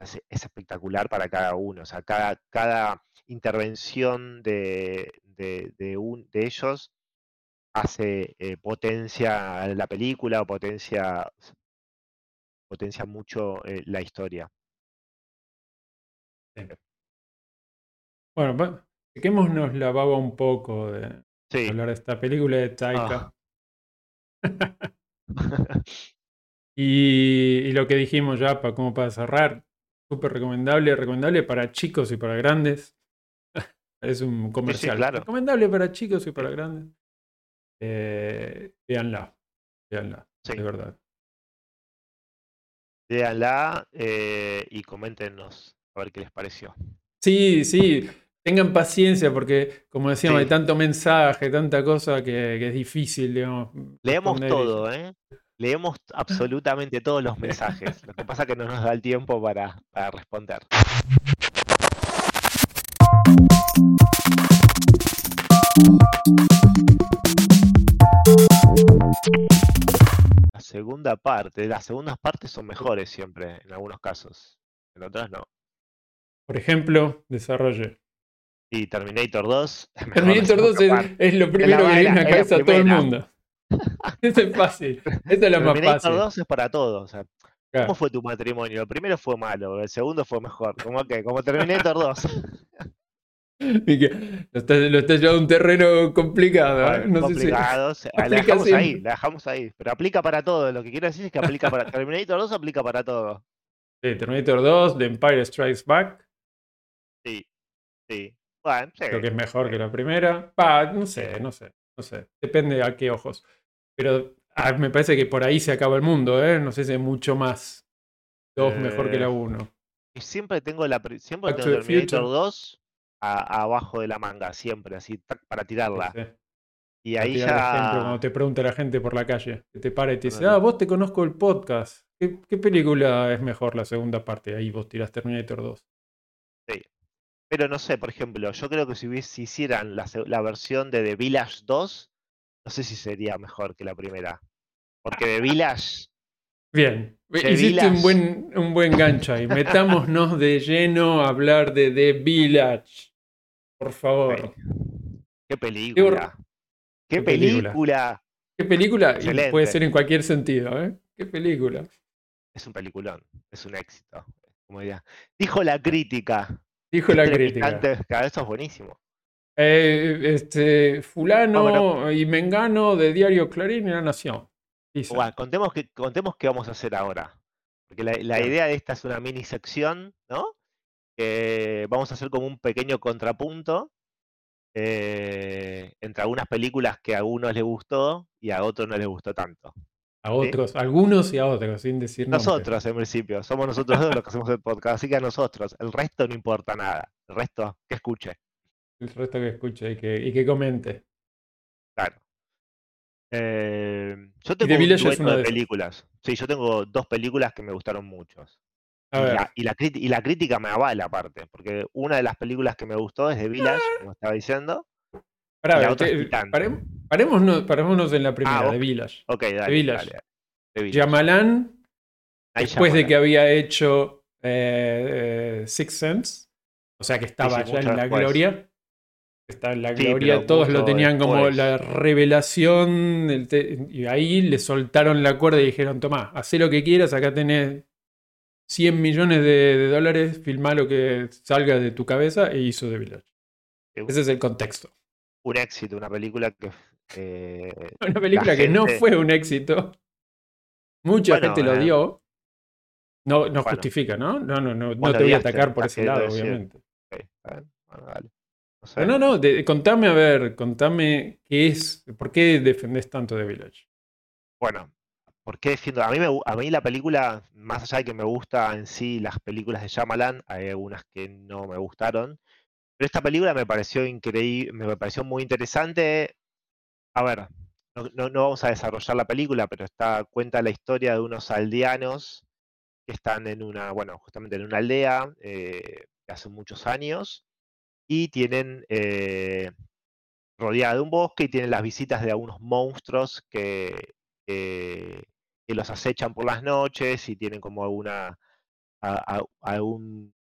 es, espectacular para cada uno. O sea, cada, cada intervención de, de, un, de ellos hace eh, potencia la película o potencia, potencia mucho eh, la historia. Bueno, quedémonos la baba un poco de hablar de esta película de Taika. Ah. y, y, lo que dijimos ya, para, como para cerrar, Súper recomendable, recomendable para chicos y para grandes. es un comercial. Recomendable para chicos y para grandes. Eh, véanla, véanla, de verdad. Véanla eh, y coméntenos a ver qué les pareció. Sí, sí, tengan paciencia porque, como decíamos, hay tanto mensaje, tanta cosa que, es difícil, digamos. Leemos todo, ¿eh? Leemos absolutamente todos los mensajes. Lo que pasa es que no nos da el tiempo para, para responder. La segunda parte, las segundas partes son mejores siempre, en algunos casos. En otras no. Por ejemplo, desarrolle. Y Terminator 2. es mejor la Terminator 2 segunda es, lo primero que la- viene a cabeza a todo el mundo. Eso es fácil. Es más Terminator fácil. 2 es para todos. O sea, Claro. ¿Cómo fue tu matrimonio? El primero fue malo, el segundo fue mejor. ¿Cómo que? Como Terminator 2. Y que lo estás, lo estás llevando a un terreno complicado. ¿eh? Sé si- complicados. La dejamos ahí, la dejamos ahí. Pero aplica para todo. Lo que quiero decir es que aplica para. Terminator 2 aplica para todo. Sí, Terminator 2, The Empire Strikes Back, Sí. Sí. Bueno, sí. creo que es mejor que la primera. Va, no sé, no sé, no sé. Depende a qué ojos. Pero ah, me parece que por ahí se acaba el mundo, ¿eh? No sé si hay mucho más. Dos mejor que Eh, la uno. Y siempre tengo la siempre Back tengo Terminator Future. 2 a- abajo de la manga, siempre, así, para tirarla. Sí, sí. Y ahí el ejemplo ya. cuando te pregunta la gente por la calle, que te para y te dice, ah, vos te conozco el podcast. ¿Qué, qué película es mejor la segunda parte? Ahí vos tirás Terminator 2. Pero no sé, por ejemplo, yo creo que si, hubies- si hicieran la, la versión de The Village 2, no sé si sería mejor que la primera. Porque The Village. Bien, The hiciste un buen, un buen gancho ahí. Metámonos de lleno a hablar de The Village. Por favor. Qué película. Qué qué película. película. ¿Qué película? Y puede ser en cualquier sentido, ¿eh? ¿Qué película? Es un peliculón. Es un éxito. Como diría. Dijo la crítica. Dijo la Este crítica. vez es buenísimo. Eh, este, fulano Bueno. y Mengano de Diario Clarín y La Nación. Bueno, contemos, que, contemos qué vamos a hacer ahora. Porque la, idea de esta es una mini sección, ¿no? Que vamos a hacer como un pequeño contrapunto eh, entre algunas películas que a algunos les gustó y a otros no les gustó tanto. A otros, algunos y a otros, sin decir. Nosotros, en principio, somos nosotros dos los que hacemos el podcast, así que a nosotros. El resto no importa nada. El resto, que escuche. El resto que escuche y que, y que comente. Claro. Eh, yo tengo un dueto de de películas. Sí, yo tengo dos películas que me gustaron muchos. A Y la, y, la y la crítica me avala aparte, porque una de las películas que me gustó es The Village, como estaba diciendo. Pará, te- parem- parémonos, parémonos en la primera, vos- de Village. Ok, dale, Village. dale, The Village. Yamalán, después de que había hecho eh, eh, Six Sense, o sea que estaba sí, ya en la después. gloria. Está en la Sí, gloria, todos lo tenían como la revelación. el te- y ahí le soltaron la cuerda y dijeron: Tomá, haz lo que quieras, acá tenés 100 millones de, de dólares, filmá lo que salga de tu cabeza e hizo The Village. Ese es el contexto. Un éxito, una película que. eh, Una película que no fue un éxito. Mucha Bueno, gente lo eh, dio. No, no bueno. justifica, ¿no? No, no, no, te voy a atacar por ese lado, obviamente. ok, está bien, bueno, dale. No no, no, de- contame a ver, contame qué es, por qué defendés tanto The Village. Bueno, ¿por qué defiendo? A mí, me a mí la película, más allá de que me gusta en sí las películas de Shyamalan, hay algunas que no me gustaron, pero esta película me pareció increíble, me pareció muy interesante. A ver, no, no- no vamos a desarrollar la película, pero está, cuenta la historia de unos aldeanos que están en una, bueno, justamente en una aldea eh, hace muchos años y tienen eh, rodeada de un bosque y tienen las visitas de algunos monstruos que, que, los acechan por las noches y tienen como alguna a- a- algún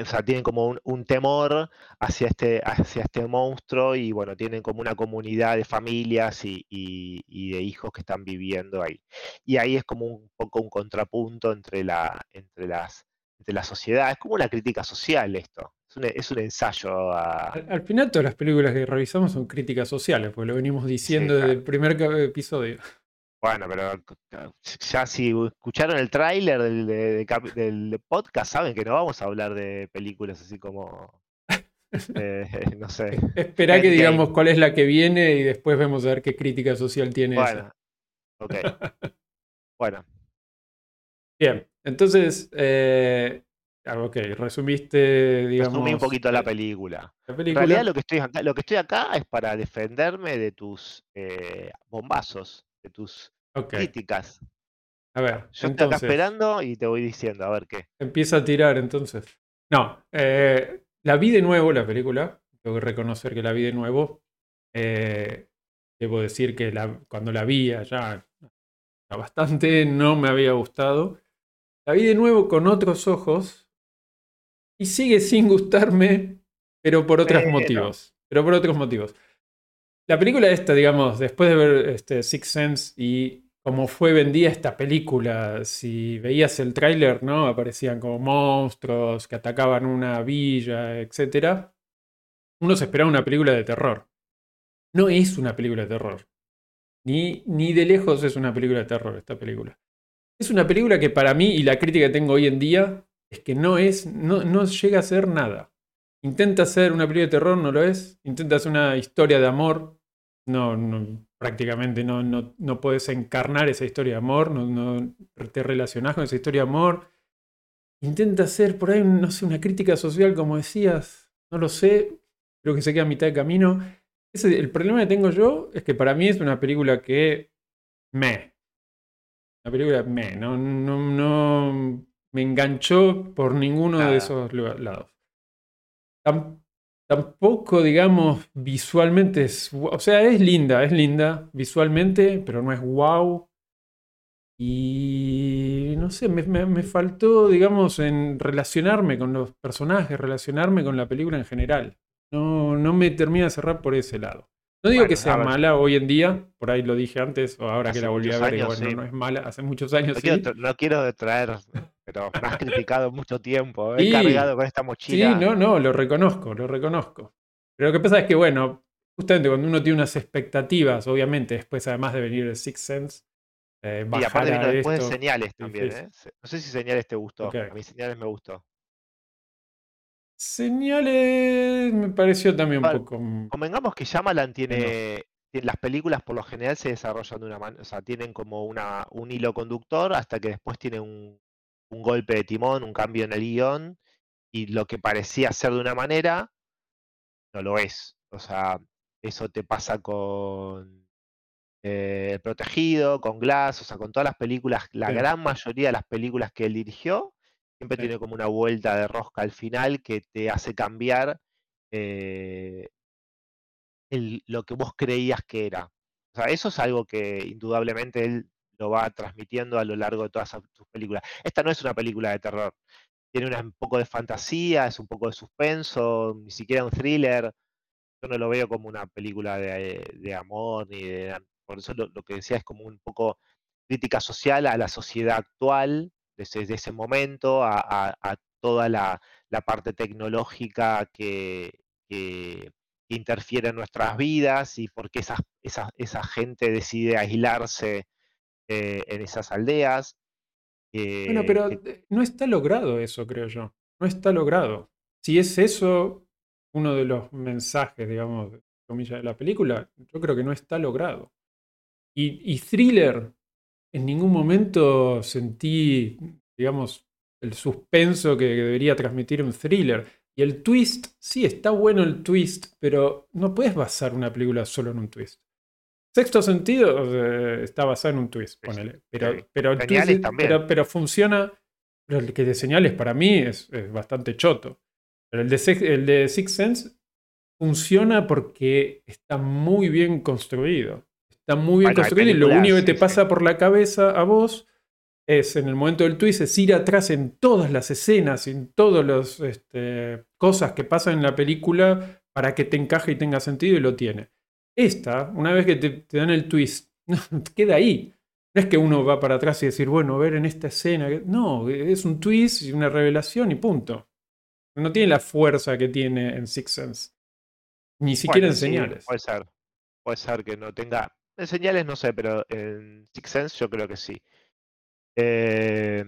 o sea, tienen como un, un temor hacia este, hacia este monstruo y bueno, tienen como una comunidad de familias y, y- y de hijos que están viviendo ahí. Y ahí es como un poco un contrapunto entre la, entre las, entre la sociedad. Es como una crítica social esto. Es un, es un ensayo a, Al, al final todas las películas que revisamos son críticas sociales, porque lo venimos diciendo claro. desde el primer episodio. Bueno, pero ya si escucharon el tráiler del, podcast, saben que no vamos a hablar de películas así como, eh, no sé. Esperá que digamos cuál es la que viene y después vemos a ver qué crítica social tiene esa. Bueno, ok. Bueno, Bien, entonces, eh, ah, ok, resumiste, digamos. resumí un poquito la película. la En película. realidad lo que estoy acá, lo que estoy acá es para defenderme de tus eh, bombazos, de tus críticas. A ver, yo estoy acá esperando y te voy diciendo, a ver qué. Empieza a tirar entonces. No, eh, la vi de nuevo la película. Tengo que reconocer que la vi de nuevo. Eh, debo decir que la, cuando la vi allá bastante no me había gustado. La vi de nuevo con otros ojos y sigue sin gustarme, pero por otros motivos. Pero por otros motivos. La película esta, digamos, después de ver este Six Sense y cómo fue vendida esta película, si veías el tráiler, ¿no? Aparecían como monstruos que atacaban una villa, etc. Uno se esperaba una película de terror. No es una película de terror. Ni, ni de lejos es una película de terror esta película. Es una película que para mí, y la crítica que tengo hoy en día, es que no es, no, no llega a ser nada. Intenta hacer una película de terror, no lo es. Intenta hacer una historia de amor, no, prácticamente no, no, no, puedes encarnar esa historia de amor, no, no te relacionás con esa historia de amor. Intenta hacer por ahí, no sé, una crítica social, como decías, no lo sé, creo que se queda a mitad de camino. Ese, el problema que tengo yo es que para mí es una película que me. Una película me, no, no, no me enganchó por ninguno de esos lados tampoco, digamos, visualmente es. O sea, es linda, es linda visualmente, pero no es wow. Y no sé, me, faltó, digamos, en relacionarme con los personajes, relacionarme con la película en general. No, no me termina de cerrar por ese lado. No digo que sea mala hoy en día, por ahí lo dije antes, o ahora que la volví a ver, bueno, no es mala, hace muchos años. No, quiero, no quiero traer, pero me has criticado mucho tiempo, he cargado con esta mochila. Sí, no, no, lo reconozco, lo reconozco. Pero lo que pasa es que, bueno, justamente cuando uno tiene unas expectativas, obviamente, después además de venir el Six Sense, eh, y aparte vino después de señales también, ¿eh? No sé si señales te gustó, a mí señales me gustó. Señales me pareció también un poco. Convengamos que Shyamalan tiene. Las películas por lo general se desarrollan de una manera. O sea, tienen como una, un hilo conductor hasta que después tiene un, un golpe de timón, un cambio en el guion. Y lo que parecía ser de una manera, no lo es. O sea, eso te pasa con eh, Protegido, con Glass, o sea, con todas las películas, la gran mayoría de las películas que él dirigió, Siempre tiene como una vuelta de rosca al final que te hace cambiar eh, lo que vos creías que era. O sea, eso es algo que indudablemente él lo va transmitiendo a lo largo de todas sus películas. Esta no es una película de terror. Tiene un poco de fantasía, es un poco de suspenso, ni siquiera un thriller. Yo no lo veo como una película de, amor, ni de, por eso lo, que decía es como un poco crítica social a la sociedad actual desde ese momento a, toda la, parte tecnológica que, interfiere en nuestras vidas y por qué esa, esa, gente decide aislarse eh, en esas aldeas. bueno, pero no está logrado eso, creo yo. No está logrado. Si es eso uno de los mensajes, digamos, de la película, yo creo que no está logrado. Y, y thriller, en ningún momento sentí, digamos, el suspenso que debería transmitir un thriller. Y el twist, sí, está bueno el twist, pero no puedes basar una película solo en un twist. Sexto sentido está basado en un twist, ponele. Pero, pero, pero, pero, funciona. Pero el que de señales para mí es, bastante choto. Pero el de, el de Six Sense funciona porque está muy bien construido. Está muy bien construido y lo único que te pasa por la cabeza a vos es en el momento del twist, es ir atrás en todas las escenas, en todas las este, cosas que pasan en la película para que te encaje y tenga sentido y lo tiene. Esta, una vez que te, dan el twist, queda ahí. No es que uno va para atrás y decir, bueno, a ver en esta escena. No, es un twist y una revelación y punto. No tiene la fuerza que tiene en Six Sense. Ni siquiera en señales. puede ser. Puede ser que no tenga en señales no sé, pero en Six Sense yo creo que sí. Eh,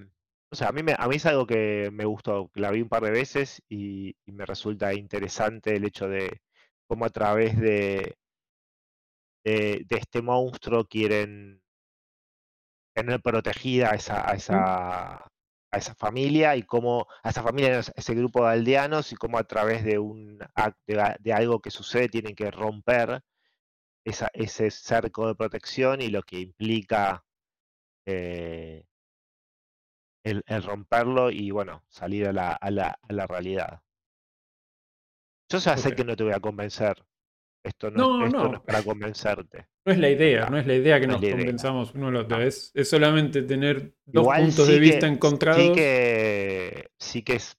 o sea, a mí, me, a mí es algo que me gustó, la vi un par de veces y, me resulta interesante el hecho de cómo a través de, de, este monstruo quieren tener protegida a esa, a esa, a esa familia y cómo a esa familia, a ese grupo de aldeanos y cómo a través de un de, de algo que sucede tienen que romper ese cerco de protección y lo que implica eh, el, romperlo y bueno, salir a la, a la, a la realidad. Yo ya sé que no te voy a convencer. Esto no, es, para convencerte. No es la idea, no, es la idea que nos convenzamos uno al otro. Es, solamente tener dos puntos de vista encontrados. Sí que, sí que es,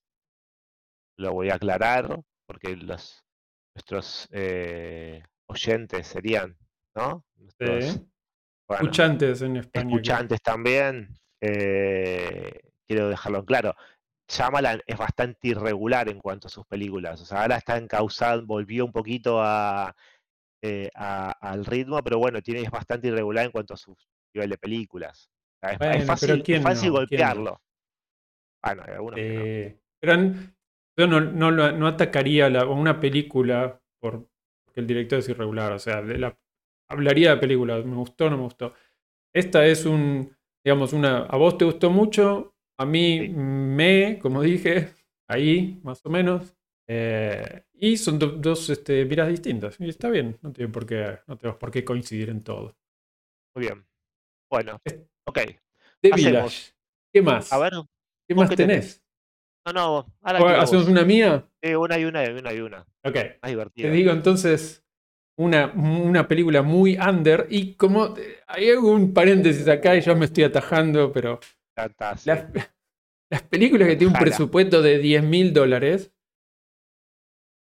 lo voy a aclarar, porque los, nuestros eh, oyentes serían, ¿no? escuchantes en español. Escuchantes también. Eh, quiero dejarlo claro. Shyamalan es bastante irregular en cuanto a sus películas. O sea, ahora está encausado, volvió un poquito eh, a, al ritmo, pero bueno, tiene, es bastante irregular en cuanto a su nivel de películas. es, fácil, fácil golpearlo. Bueno, hay algunos eh, Pero yo no, no, atacaría una película por, porque el director es irregular. O sea, la, hablaría de películas. Me gustó o no me gustó. Esta es un, digamos, una. A vos te gustó mucho, a mí me, como dije, ahí más o menos. Eh, y son dos este, miras distintas. Y está bien, no, tiene por qué, no tenemos por qué coincidir en todo. Muy bien. Bueno, ok. De Village. ¿Qué más? A ver. ¿Qué más tenés? No, no. Ahora ¿Hacemos una mía? Sí, una y una y una y una. Ok. Te digo entonces una, una, película muy under y como hay un paréntesis acá y yo me estoy atajando, pero las, películas que tienen un presupuesto de 10 mil dólares,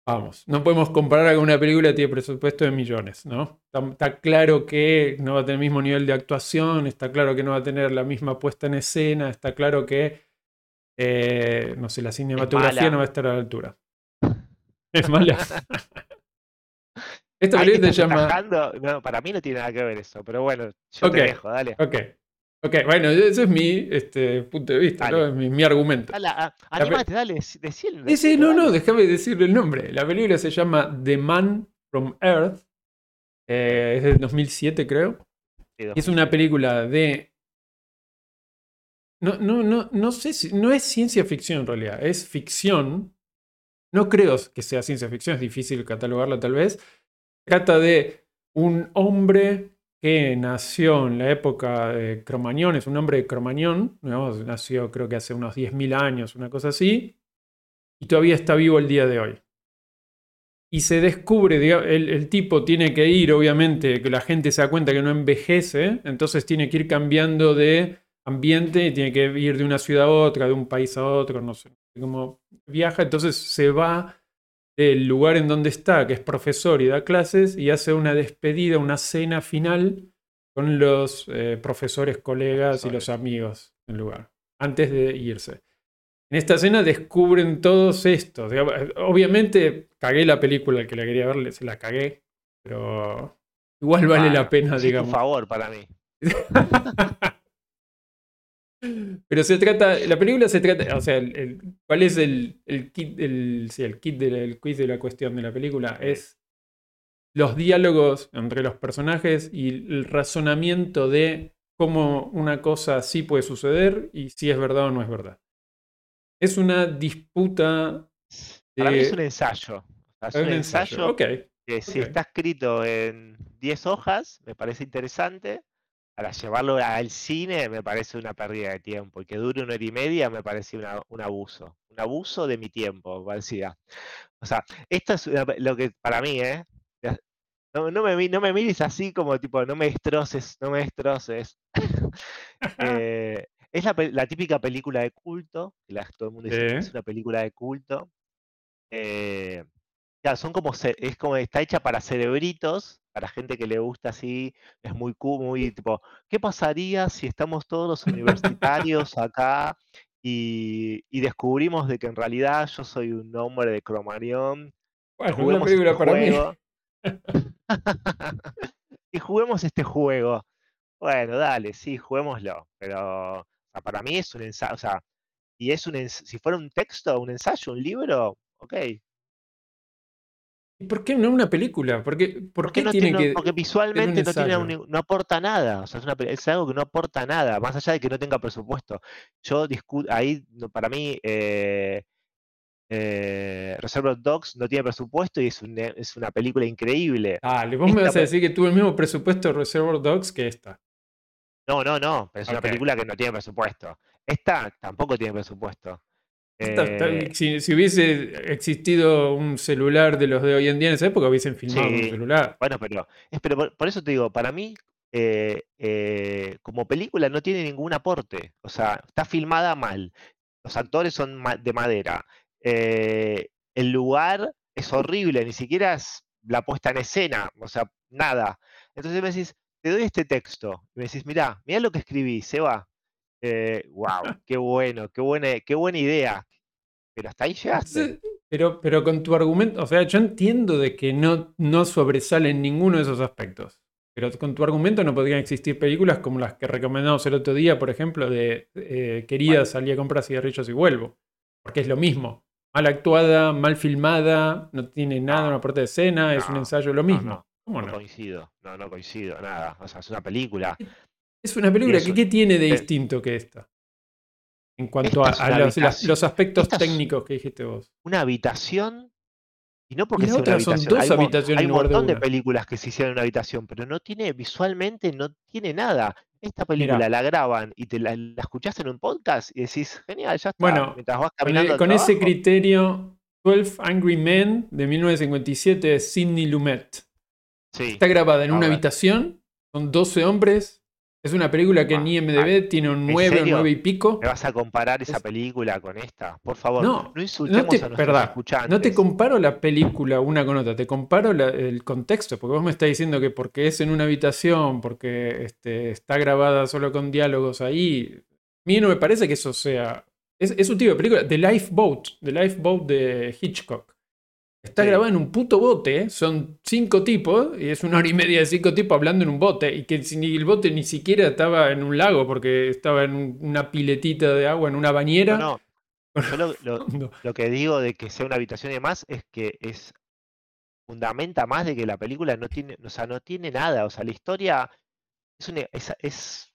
vamos, no podemos comparar con una película que tiene presupuesto de millones, ¿no? Está, claro que no va a tener el mismo nivel de actuación, está claro que no va a tener la misma puesta en escena, está claro que, eh, no sé, la cinematografía no va a estar a la altura. Es mala. Esta película se llama. No, para mí no tiene nada que ver eso, pero bueno, yo te dejo, dale. Ok. Ok, bueno, ese es mi este, punto de vista, ¿no? mi, mi, argumento. Dale, animate, dale, decíle. Sí, no, no, déjame decirle el nombre. La película se llama The Man from Earth. Eh, es del 2007, creo. es una película de. No, no, no, no sé si. No es ciencia ficción en realidad, es ficción. No creo que sea ciencia ficción, es difícil catalogarla tal vez. Trata de un hombre que nació en la época de Cromañón, es un hombre de Cromañón, nació creo que hace unos 10.000 años, una cosa así, y todavía está vivo el día de hoy. Y se descubre, el, tipo tiene que ir, obviamente, que la gente se da cuenta que no envejece, entonces tiene que ir cambiando de ambiente y tiene que ir de una ciudad a otra, de un país a otro, no sé cómo viaja, entonces se va del lugar en donde está, que es profesor y da clases, y hace una despedida, una cena final con los eh, profesores, colegas y los amigos del lugar, antes de irse. En esta cena descubren todos estos. Obviamente cagué la película, el que la quería ver, se la cagué, pero igual vale la pena, digamos. Un favor para mí. Pero se trata, la película se trata, o sea, ¿cuál es el, kit, el, el kit del quiz de la cuestión de la película? Es los diálogos entre los personajes y el razonamiento de cómo una cosa sí puede suceder y si es verdad o no es verdad. Es una disputa. Para mí es un ensayo. Es un, ensayo, que si está escrito en 10 hojas, me parece interesante para llevarlo al cine me parece una pérdida de tiempo y que dure una hora y media me parece un abuso, un abuso de mi tiempo, parecía. O sea, esto es lo que para mí, ¿eh? No, me, no me mires así como tipo, no me destroces, no me destroces. Eh, es la, típica película de culto, que todo el mundo dice que es una película de culto. Eh, son como, es como, está hecha para cerebritos, para gente que le gusta así, es muy muy tipo, ¿qué pasaría si estamos todos los universitarios acá y, descubrimos de que en realidad yo soy un hombre de Cromarión? Bueno, una película este para mí. y juguemos este juego. Bueno, dale, sí, juguémoslo. Pero para mí es un ensayo, o sea, y es un si fuera un texto, un ensayo, un libro, ok, ¿Y por qué no una película? ¿Por qué, por qué no tiene, que porque visualmente no, tiene no aporta nada. O sea, es, algo que no aporta nada, más allá de que no tenga presupuesto. Yo discuto, ahí para mí eh, eh, Reservoir Dogs no tiene presupuesto y es, es una película increíble. Ah, vos me vas a decir que tuvo el mismo presupuesto Reservoir Dogs que esta. No, no, no, pero es una película que no tiene presupuesto. Esta tampoco tiene presupuesto. Eh, si, si hubiese existido un celular de los de hoy en día en esa época, hubiesen filmado un celular. Bueno, pero, es, pero por, por eso te digo, para mí, eh, eh, como película no tiene ningún aporte. O sea, está filmada mal. Los actores son de madera. el lugar es horrible, ni siquiera es la puesta en escena. O sea, nada. Entonces me decís, te doy este texto. Y me decís, mirá, mirá lo que escribí, Seba. Eh, wow, qué bueno, qué buena, qué buena idea. Pero hasta ahí llegaste. Pero, pero con tu argumento, o sea, yo entiendo de que no, no sobresale en ninguno de esos aspectos. Pero con tu argumento no podrían existir películas como las que recomendamos el otro día, por ejemplo, de eh, Querida, salí a comprar cigarrillos y vuelvo. Porque es lo mismo. Mal actuada, mal filmada, no tiene nada, No, una puerta de escena, es un ensayo lo mismo. no, ¿Cómo No no? coincido, no, no coincido, nada. O sea, es una película. Es una película eso- que ¿qué tiene de distinto que esta? En cuanto a, una los, las- habitación. los aspectos técnicos que dijiste vos. Una habitación. Y no Y porque la sea una otra son habitación. dos hay, habitaciones hay un de montón de una. películas que se hicieron en una habitación, pero no tiene, visualmente no tiene nada. Esta película la graban y te la, la escuchás en un podcast y decís, genial, ya está. bueno, Mientras vas con, caminando al con ese criterio, 12 Angry Men de 1957 de Sidney Lumet. Sí, Está grabada en a una habitación, con 12 hombres. Es una película que en Ah, IMDb tiene un ¿en 9 o serio? 9 y pico. ¿Me vas a comparar esa Es- película con esta? Por favor, No, no no insultemos te, a verdad, escuchantes. no te comparo la película una con otra, te comparo la- el contexto, porque vos me estás diciendo que porque es en una habitación, porque este, está grabada solo con diálogos ahí, a mí no me parece que eso sea... Es, es un tipo de película, The Lifeboat, The Lifeboat de Hitchcock. Está Sí. grabada en un puto bote, son cinco tipos, y es una hora y media de cinco tipos hablando en un bote, y que el bote ni siquiera estaba en un lago, porque estaba en un- una piletita de agua, en una bañera. No, no, yo lo, lo- No. lo que digo de que sea una habitación y demás es que es fundamenta más de que la película no tiene, o sea, no tiene nada, o sea, la historia es una, es, es-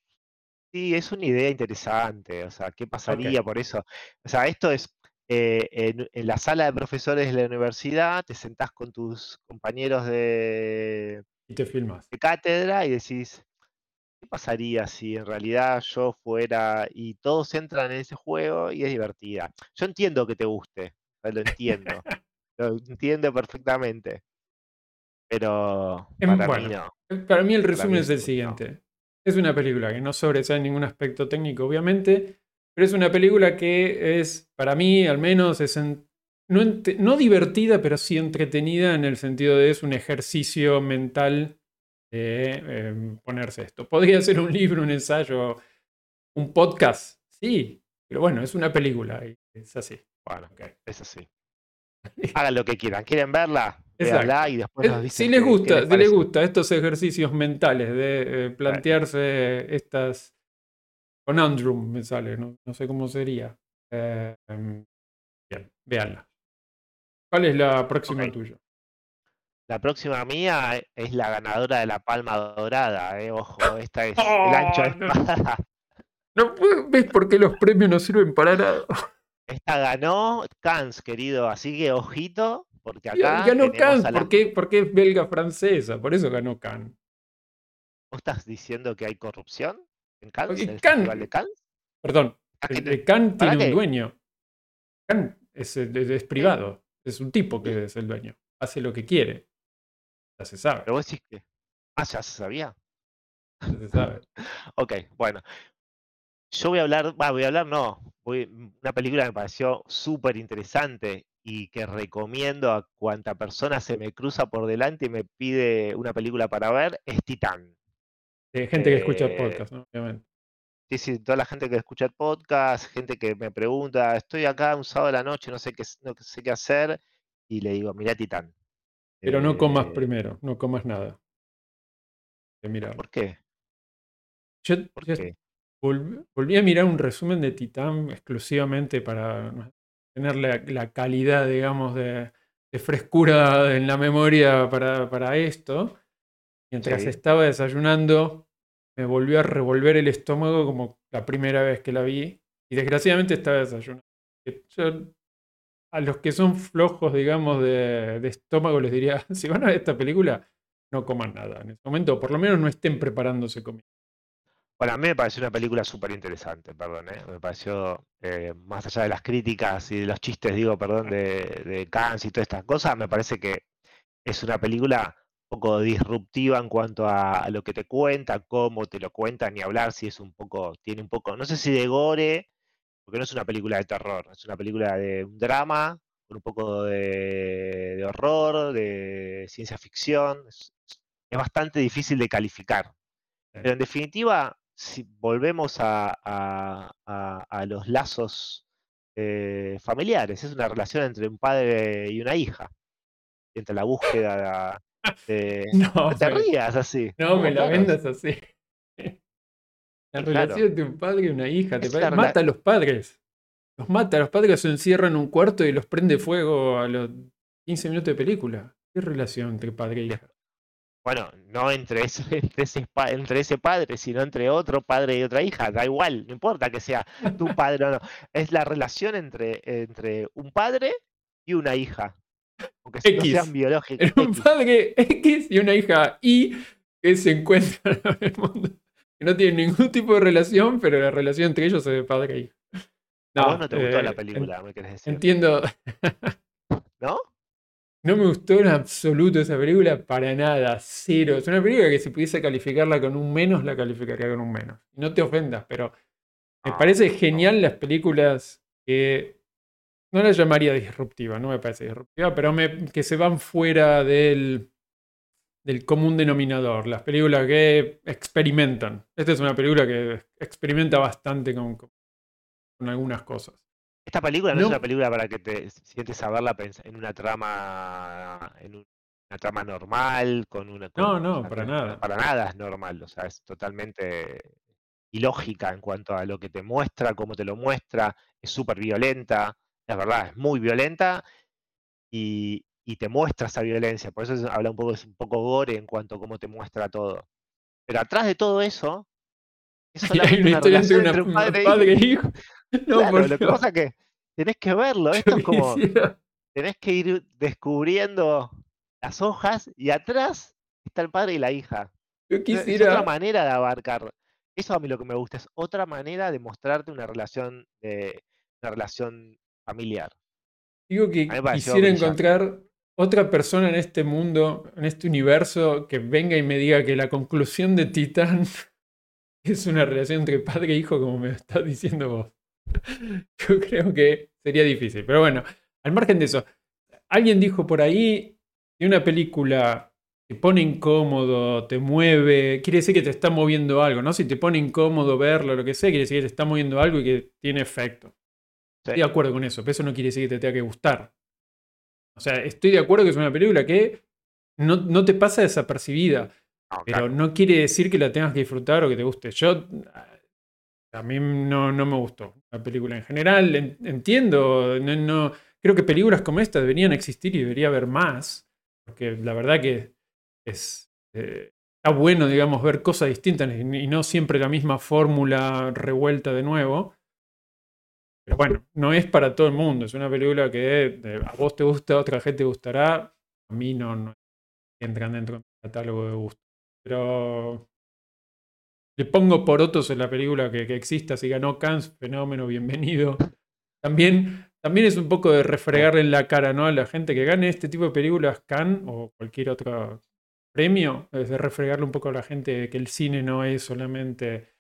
sí, es una idea interesante, o sea, ¿qué pasaría por eso? O sea, esto es eh, en, en la sala de profesores de la universidad, te sentás con tus compañeros de, Y te filmas. de cátedra y decís, ¿qué pasaría si en realidad yo fuera y todos entran en ese juego y es divertida? Yo entiendo que te guste, lo entiendo, lo entiendo perfectamente, pero Em, para mí bueno. no. Para mí el resumen mí es el no. siguiente. Es una película que no sobresale en ningún aspecto técnico, obviamente, pero es una película que es, para mí al menos, es en- no, no divertida, pero sí entretenida en el sentido de es un ejercicio mental de eh, ponerse esto. Podría ser un libro, un ensayo, un podcast, sí, pero bueno, es una película y es así. Bueno, es así. Hagan lo que quieran. ¿Quieren verla? Y después nos dicen Si les qué- qué gusta, si les gusta estos ejercicios mentales de eh, plantearse estas conundrum, me sale, no, no sé cómo sería. Eh, bien, véanla. ¿Cuál es la próxima tuya? La próxima mía e- es la ganadora de la Palma Dorada, eh, ojo, esta es el Oh, ancho de no. espada. No, ¿Ves por qué los premios no sirven para nada? Esta ganó Cannes, querido, así que ojito, porque acá ganó a la- ¿por qué? porque es belga francesa, por eso ganó Cannes. ¿Vos estás diciendo que hay corrupción en Cannes, en el Cannes- Festival de Cannes? Perdón, Ah, el, te- el Cannes ¿para tiene un dueño. Cannes es, es- es privado, es un tipo que es el dueño. Hace lo que quiere. Ya se sabe. Pero vos decís que... Ah, ya se sabía. ya se sabe. Ok, bueno. Yo voy a hablar, voy a hablar, no, voy- una película que me pareció súper interesante y que recomiendo a cuanta persona se me cruza por delante y me pide una película para ver, es Titán. Hay gente que escucha Eh, podcast, ¿no? obviamente. Sí, sí, toda la gente que escucha el podcast, gente que me pregunta, estoy acá un sábado de la noche, no sé qué, no sé qué hacer, y le digo, mirá Titán. Pero no comas Eh, primero, no comas nada. Mira, ¿Por qué? yo, ¿Por yo qué? volví, volví a mirar un resumen de Titán exclusivamente para tener la, la calidad, digamos, de, de frescura en la memoria para, para esto. Mientras Sí. estaba desayunando, me volvió a revolver el estómago como la primera vez que la vi. Y desgraciadamente estaba desayunando. Que Yo, a los que son flojos, digamos, de, de estómago, les diría, si van a ver esta película, no coman nada en ese momento. O por lo menos no estén preparándose comida. Bueno, a mí me pareció una película súper interesante, perdón, ¿eh? Me pareció, eh, más allá de las críticas y de los chistes, digo, perdón, de, de Cans y todas estas cosas, me parece que es una película poco disruptiva en cuanto a, a lo que te cuenta, cómo te lo cuenta, ni hablar si es un poco, tiene un poco, no sé si de gore, porque no es una película de terror, es una película de un drama, con un poco de, de horror, de ciencia ficción, es, es bastante difícil de calificar. Pero en definitiva, si volvemos a, a- a- a los lazos eh, familiares, es una relación entre un padre y una hija, entre la búsqueda de... No, No te pero- rías así. no me la vendas así. La Claro. relación entre un padre y una hija. Te rela- mata a los padres. Los mata. Los padres se encierran en un cuarto y los prende fuego a los 15 minutos de película. ¿Qué relación entre padre e hija? Bueno, no entre ese, entre, ese, pa- entre ese padre, sino entre otro padre y otra hija. Da igual, no importa que sea tu padre o no. Es la relación entre, entre un padre y una hija. Aunque no X. sean biológicos. Era un X. padre X y una hija Y que se encuentran en el mundo. Que no tienen ningún tipo de relación, pero la relación entre ellos es de padre e hija. a vos no te gustó eh, la en- película, me querés decir. Entiendo. ¿No? No me gustó en absoluto esa película para nada, cero. Es una película que si pudiese calificarla con un menos, la calificaría con un menos. No te ofendas, pero me Ah, parece no. genial las películas que no las llamaría disruptiva, no me parece disruptiva, pero me- que se van fuera del, del común denominador. Las películas que experimentan. Esta es una película que experimenta bastante con, con algunas cosas. Esta película no, No. es una película para que te sientes a verla en una trama, en un- una trama normal, con una. con- No, o no, sea, para nada. Para nada es normal, o sea, es totalmente ilógica en cuanto a lo que te muestra, cómo te lo muestra, es súper violenta, es verdad, es muy violenta y, y te muestra esa violencia, por eso es- habla un poco, es un poco gore en cuanto a cómo te muestra todo. Pero atrás de todo eso, es Y solamente una relación una, entre un padre e padre hijo. e hijo. No, Claro, lo que pasa es que tenés que verlo, esto es como, tenés que ir descubriendo las hojas y atrás está el padre y la hija. yo Es- Es otra manera de abarcar. Eso a mí lo que me gusta es otra manera de mostrarte una relación de una relación familiar. Digo que quisiera encontrar otra persona en este mundo, en este universo, que venga y me diga que la conclusión de Titán es una relación entre padre e hijo, como me estás diciendo vos. Yo creo que sería difícil. Pero bueno, al margen de eso, alguien dijo por ahí que una película te pone incómodo, te mueve, quiere decir que te está moviendo algo, ¿no? Si te pone incómodo verlo, lo que sea, quiere decir que te está moviendo algo y que tiene efecto. Estoy de acuerdo con eso, pero eso no quiere decir que te tenga que gustar. O sea, estoy de acuerdo que es una película que no, no te pasa desapercibida, No, pero claro, no quiere decir que la tengas que disfrutar o que te guste. Yo, a mí no, no me gustó la película en general. en- entiendo, no, no- creo que películas como esta deberían existir y debería haber más, porque la verdad que es, eh, está bueno, digamos, ver cosas distintas y no siempre la misma fórmula revuelta de nuevo. Pero bueno, no es para todo el mundo. Es una película que a vos te gusta, a otra gente te gustará. A mí no, no entran dentro del catálogo de gusto. Pero le pongo porotos en la película que, que exista. Si ganó Cannes, fenómeno, bienvenido. También, también es un poco de refregarle en la cara ¿no? a la gente que gane este tipo de películas, Cannes o cualquier otro premio. Es de refregarle un poco a la gente que el cine no es solamente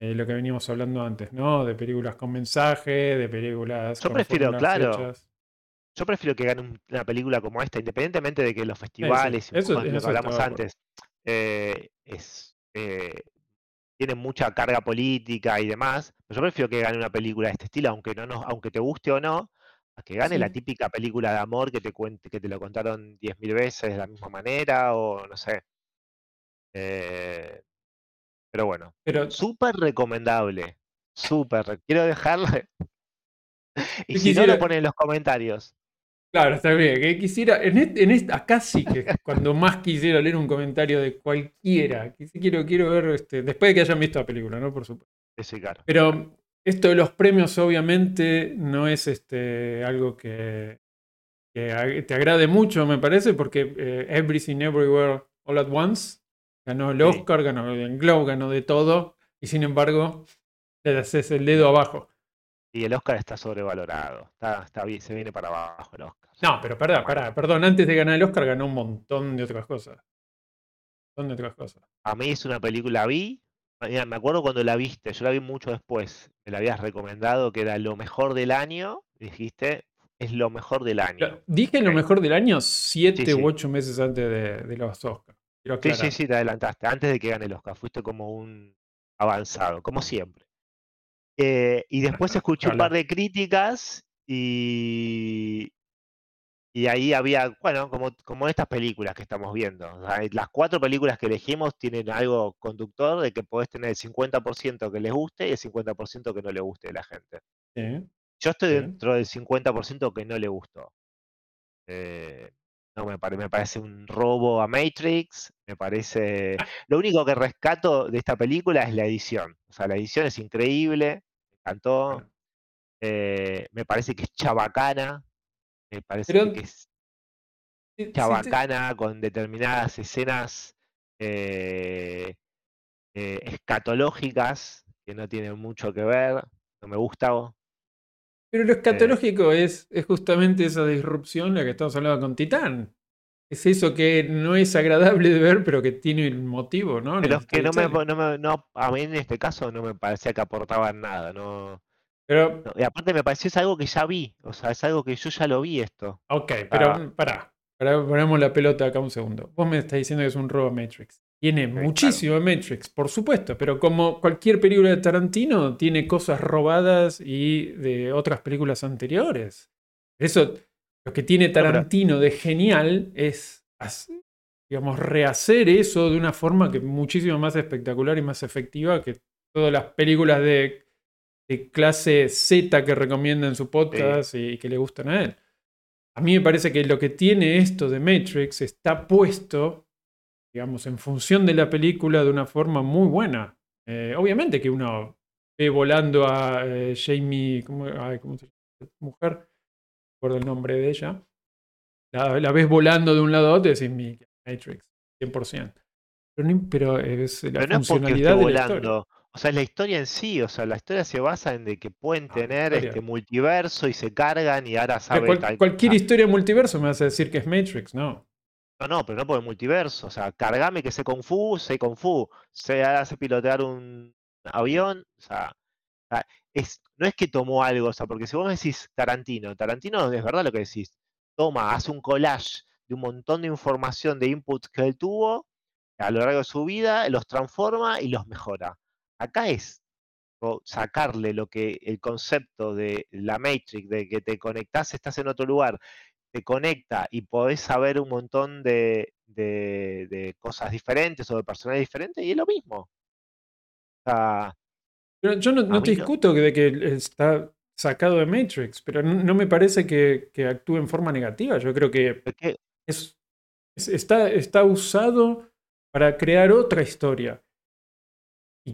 eh, lo que veníamos hablando antes, ¿no? De películas con mensaje, de películas Yo con prefiero, claro. Yo prefiero que gane un- una película como esta, independientemente de que los festivales y un eso- en lo que hablamos antes eh, es, eh, tiene mucha carga política y demás, pero yo prefiero que gane una película de este estilo, aunque no nos, aunque te guste o no, a que gane la Sí. típica película de amor que te cuente, que te lo contaron 10.000 veces de la misma manera, o no sé. Eh, pero bueno, Pero súper recomendable. Súper. Quiero dejarle. Y si no, lo ponen en los comentarios. Claro, está bien. Que quisiera, en este, en este- acá sí que es cuando más quisiera leer un comentario de cualquiera. Que sí quiero, quiero ver, este, después de que hayan visto la película, ¿no? Por supuesto. Sí, claro. Pero esto de los premios, obviamente, no es este, algo que, que te agrade mucho, me parece, porque eh, Everything Everywhere All at Once ganó el Sí. Oscar, ganó el Globe, ganó de todo. y sin embargo le haces el dedo abajo. Y el Oscar está sobrevalorado. Está, está bien, se viene para abajo el Oscar. No, pero perdón, perdón, perdón. Antes de ganar el Oscar ganó un montón de otras cosas. Un montón de otras cosas. A mí es una película, vi. Mira, me acuerdo cuando la viste, yo la vi mucho después. Me la habías recomendado que era lo mejor del año. Dijiste, es lo mejor del año. Dije lo mejor del año siete Sí, sí. u ocho meses antes de, de los Oscars. Sí, sí, sí, te adelantaste. Antes de que gane el Oscar, fuiste como un avanzado, como siempre. Eh, y después escuché un par de críticas y, y ahí había, bueno, como, como estas películas que estamos viendo. o sea, las cuatro películas que elegimos tienen algo conductor de que podés tener el 50% que les guste y el 50% que no le guste de la gente. Yo estoy dentro del 50% que no le gustó. Eh, no me, pare- me parece un robo a Matrix, me parece... Lo único que rescato de esta película es la edición. O sea, la edición es increíble, me encantó. Eh, me parece que es chabacana, me parece Pero- que es chabacana con determinadas escenas eh, eh, escatológicas que no tienen mucho que ver. No me gusta. Pero lo escatológico es, es justamente esa disrupción la que estamos hablando con Titán. Es eso que no es agradable de ver, pero que tiene un motivo, ¿no? Pero es que no me, no me- no- a mí en este caso no me parecía que aportaban nada, no, Pero, no, Y aparte me pareció es algo que ya vi, o sea, es algo que yo ya lo vi esto. ok, pero Ah. pará. Pará, ponemos la pelota acá un segundo. Vos me estás diciendo que es un robo Matrix. Tiene claro. muchísimo de Matrix, por supuesto, pero como cualquier película de Tarantino, tiene cosas robadas y de otras películas anteriores. Eso, lo que tiene Tarantino de genial es, digamos, rehacer eso de una forma que es muchísimo más espectacular y más efectiva que todas las películas de, de clase Z que recomienda en su podcast y que le gustan a él. A mí me parece que lo que tiene esto de Matrix está puesto, digamos, en función de la película de una forma muy buena. Eh, obviamente que uno ve volando a eh, Jamie, ¿cómo, ay, ¿cómo se llama? Mujer, no recuerdo el nombre de ella. La, la ves volando de un lado a otro y decís, "Mi, Matrix, 100%. Pero, no- pero es la Pero no es porque esté funcionalidad de la historia. volando, o sea, es la historia en sí, o sea, la historia se basa en de que pueden Ah, la tener este multiverso y se cargan y ahora saben cual- cualquier historia multiverso me vas a decir que es Matrix, ¿no? No, no, pero no por el multiverso, o sea, cargame que sé Kung Fu, sé Kung Fu, ahora sé pilotear un avión, o sea, sea, es, no es que tomó algo, o sea, porque si vos me decís Tarantino, Tarantino es verdad lo que decís, toma, hace un collage de un montón de información, de inputs que él tuvo a lo largo de su vida, los transforma y los mejora. Acá es sacarle lo que el concepto de la Matrix, de que te conectás, estás en otro lugar, te conecta y podés saber un montón de, de- de cosas diferentes o de personajes diferentes, y es lo mismo. O sea, Pero yo no, te discuto de que está sacado de Matrix, pero no, no me parece que, que actúe en forma negativa. Yo creo que es, es- está, está usado para crear otra historia.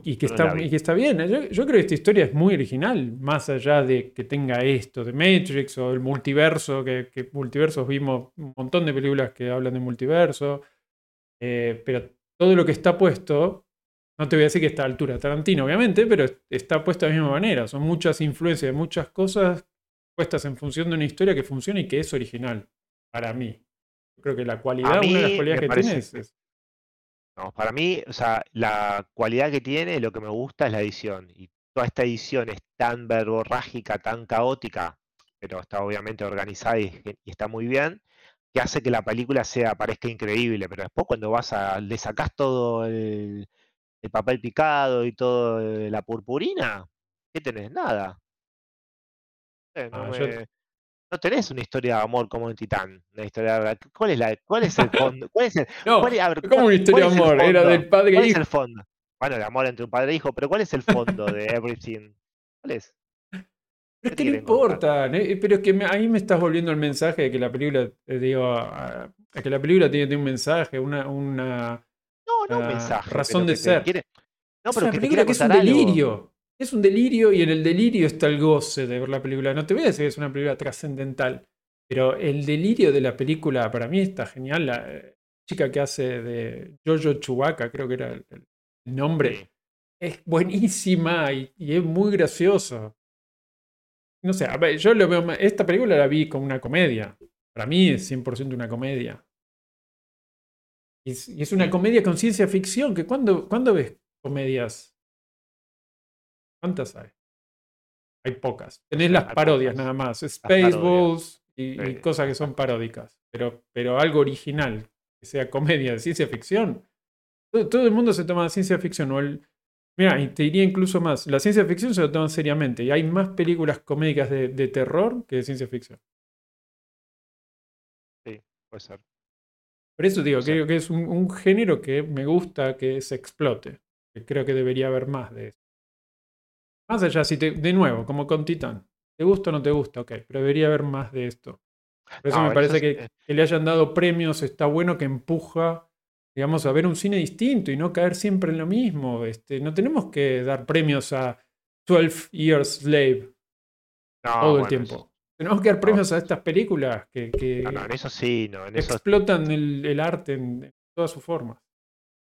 Y, y que, está, y que está bien. Yo, yo creo que esta historia es muy original, más allá de que tenga esto de Matrix o el multiverso, que, que multiversos vimos un montón de películas que hablan de multiverso. eh, pero todo lo que está puesto, no te voy a decir que está a altura Tarantino, obviamente, pero está puesto de la misma manera. Son muchas influencias muchas cosas puestas en función de una historia que funciona y que es original, para mí. Yo creo que la cualidad, una de las cualidades parece que- es- no, para mí, o sea, la cualidad que tiene, lo que me gusta es la edición. Y toda esta edición es tan verborrágica, tan caótica, pero está obviamente organizada y, está muy bien, que hace que la película sea, parezca increíble. Pero después cuando vas a, le sacás todo el, el papel picado y todo eh, la purpurina, ¿qué tenés? Nada. Eh, no, Ah, yo- me- no tenés una historia de amor como en Titán. Una historia de- ¿Cuál es la, cuál es el fondo? ¿Cuál es el, No, cuál es- a ver, como cuál- una historia de el amor, era del padre ¿Cuál es el fondo? Bueno, de amor entre un padre e hijo, pero ¿cuál es el fondo de Everything? ¿Cuál es? Pero es ¿Qué que no importa, ¿eh? pero es que me- ahí me estás volviendo el mensaje de que la película, eh, digo, a- a que la película tiene, tiene un mensaje, una, una No, no un ah, mensaje. razón de ser. quiere- No, pero una que te que es un algo. Es un delirio y en el delirio está el goce de ver la película. No te voy a decir que es una película trascendental, pero el delirio de la película para mí está genial. La eh, chica que hace de Jojo Chewbacca, creo que era el, nombre. Es buenísima y, y es muy graciosa. No sé, a ver, yo lo veo. ma- Esta película la vi como una comedia. Para mí es 100% una comedia. Y es, y es una comedia con ciencia ficción. Que cuando, ¿Cuándo ves comedias? ¿Cuántas hay? Hay pocas. Tenés las parodias nada más. Spaceballs y, y Sí, cosas que son paródicas. Pero, pero algo original, que sea comedia de ciencia ficción. Todo, todo el mundo se toma ciencia ficción. O el, mira, y te diría incluso más. La ciencia ficción se lo toman seriamente. Y hay más películas comédicas de, de terror que de ciencia ficción. Puede ser. Por eso digo, creo que es un, un género que me gusta que se explote. Creo que debería haber más de eso. Más allá, si te, de nuevo, como con Titán. ¿Te gusta o no te gusta? Ok, pero debería haber más de esto. Por eso No, me parece eso que, le hayan dado premios está bueno que empuja, digamos, a ver un cine distinto y no caer siempre en lo mismo. Este, no tenemos que dar premios a 12 Years Slave No, todo el tiempo. eso- Tenemos que dar premios a estas películas que, que no, no, en eso sí, no, en eso, explotan el, el arte en, en todas sus formas.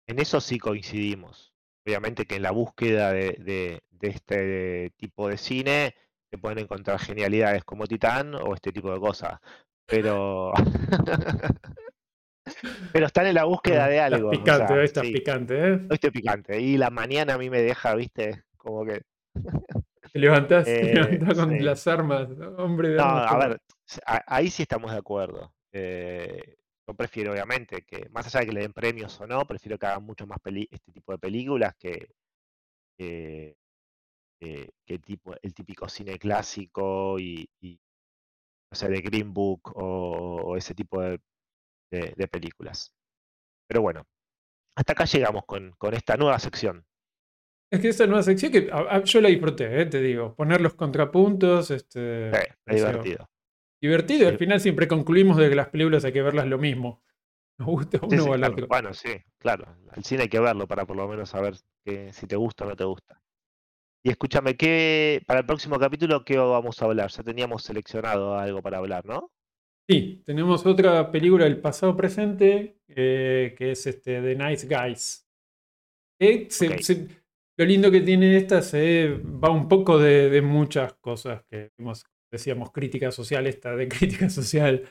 en eso sí coincidimos. Obviamente que en la búsqueda de, de- de este tipo de cine se pueden encontrar genialidades como Titán o este tipo de cosas. Pero. Pero están en la búsqueda de Estás algo. o picante, sea, hoy estás sí, picante, ¿eh? hoy estoy picante. Y la mañana a mí me deja, viste, como que. Te levantás, te Eh, levantás con sí. las armas, hombre de No, armas a ver, ahí sí estamos de acuerdo. Eh, yo prefiero, obviamente, que más allá de que le den premios o no, prefiero que hagan mucho más peli- este tipo de películas que, que, que- que tipo, el típico cine clásico y, y, no sé, de Green Book o, o ese tipo de, de- de películas. Pero bueno, hasta acá llegamos con, con esta nueva sección. Es que esa nueva sección que a- a- yo la disfruté, ¿eh? te digo. Poner los contrapuntos, este, es pareció divertido. Divertido. Al final siempre concluimos de que las películas hay que verlas lo mismo. Nos gusta uno sí, o al claro. otro. Bueno, sí, claro. Al cine hay que verlo para por lo menos saber que, si te gusta o no te gusta. Y escúchame, ¿qué, para el próximo capítulo, ¿qué vamos a hablar? Ya teníamos seleccionado algo para hablar, ¿no? Sí, tenemos otra película del pasado presente eh, que es este, The Nice Guys. Se- se- lo lindo que tiene esta se va un poco de, de muchas cosas que hemos- decíamos crítica social, esta de crítica social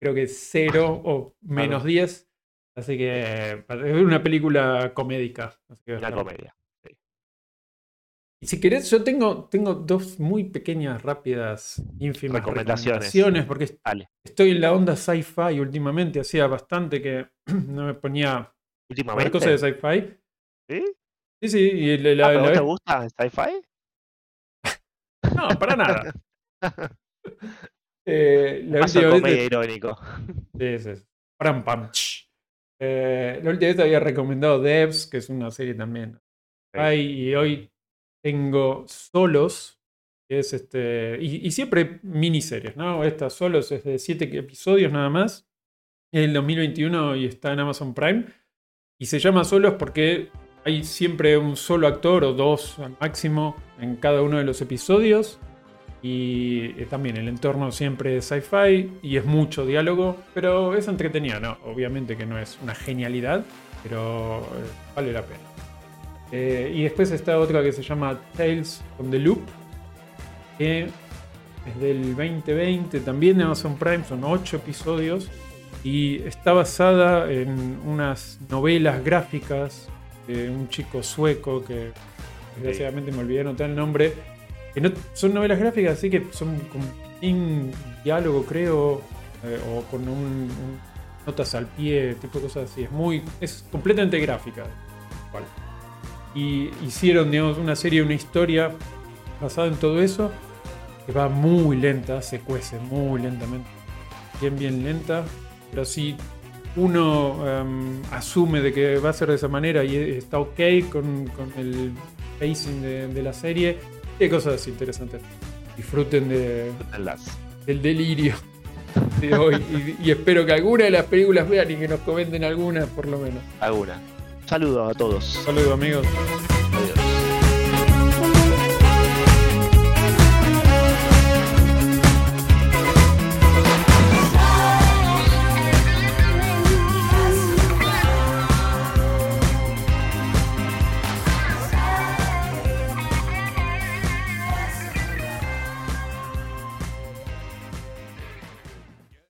creo que cero o menos 10. Así que es una película comédica. así que Una comedia. Y si querés, yo tengo, tengo dos muy pequeñas, rápidas, ínfimas Recomendaciones. recomendaciones, porque Dale. estoy en la onda sci-fi últimamente. Hacía bastante que no me ponía Últimamente. cosas de sci-fi. ¿Sí? Sí, sí, y la, la- Ah, ¿pero la vos te vez- gusta sci-fi? No, para nada. Eh, la Paso última vez- comedia irónico. Sí, sí, sí. Pram, pam, ch. Eh, la última vez había recomendado Devs, que es una serie también. Sí. Ay, y hoy tengo Solos, que es este. Y, y siempre miniseries, ¿no? Esta Solos es de siete episodios nada más. Es el 2021 y está en Amazon Prime. Y se llama Solos porque hay siempre un solo actor o dos al máximo en cada uno de los episodios. Y eh, también el entorno siempre es sci-fi y es mucho diálogo, pero es entretenido, ¿no? Obviamente que no es una genialidad, pero eh, vale la pena. Eh, y después está otra que se llama Tales on the Loop, que es del 2020, también de Amazon Prime, son 8 episodios y está basada en unas novelas gráficas de un chico sueco que desgraciadamente me olvidé anotar el nombre, no son novelas gráficas, así que son con sin diálogo, creo, eh, o con un, notas al pie, tipo de cosas así. Es muy, es completamente gráfica. cual. Y hicieron, digamos, una serie, una historia basada en todo eso, que va muy lenta, se cuece muy lentamente, bien, bien lenta, pero si uno em, asume de que va a ser de esa manera y está ok con, con el pacing de, de la serie, hay cosas interesantes. Disfruten de, del delirio de hoy y, y espero que alguna de las películas vean y que nos comenten alguna por lo menos. Alguna. Saludos a todos. Saludos amigos.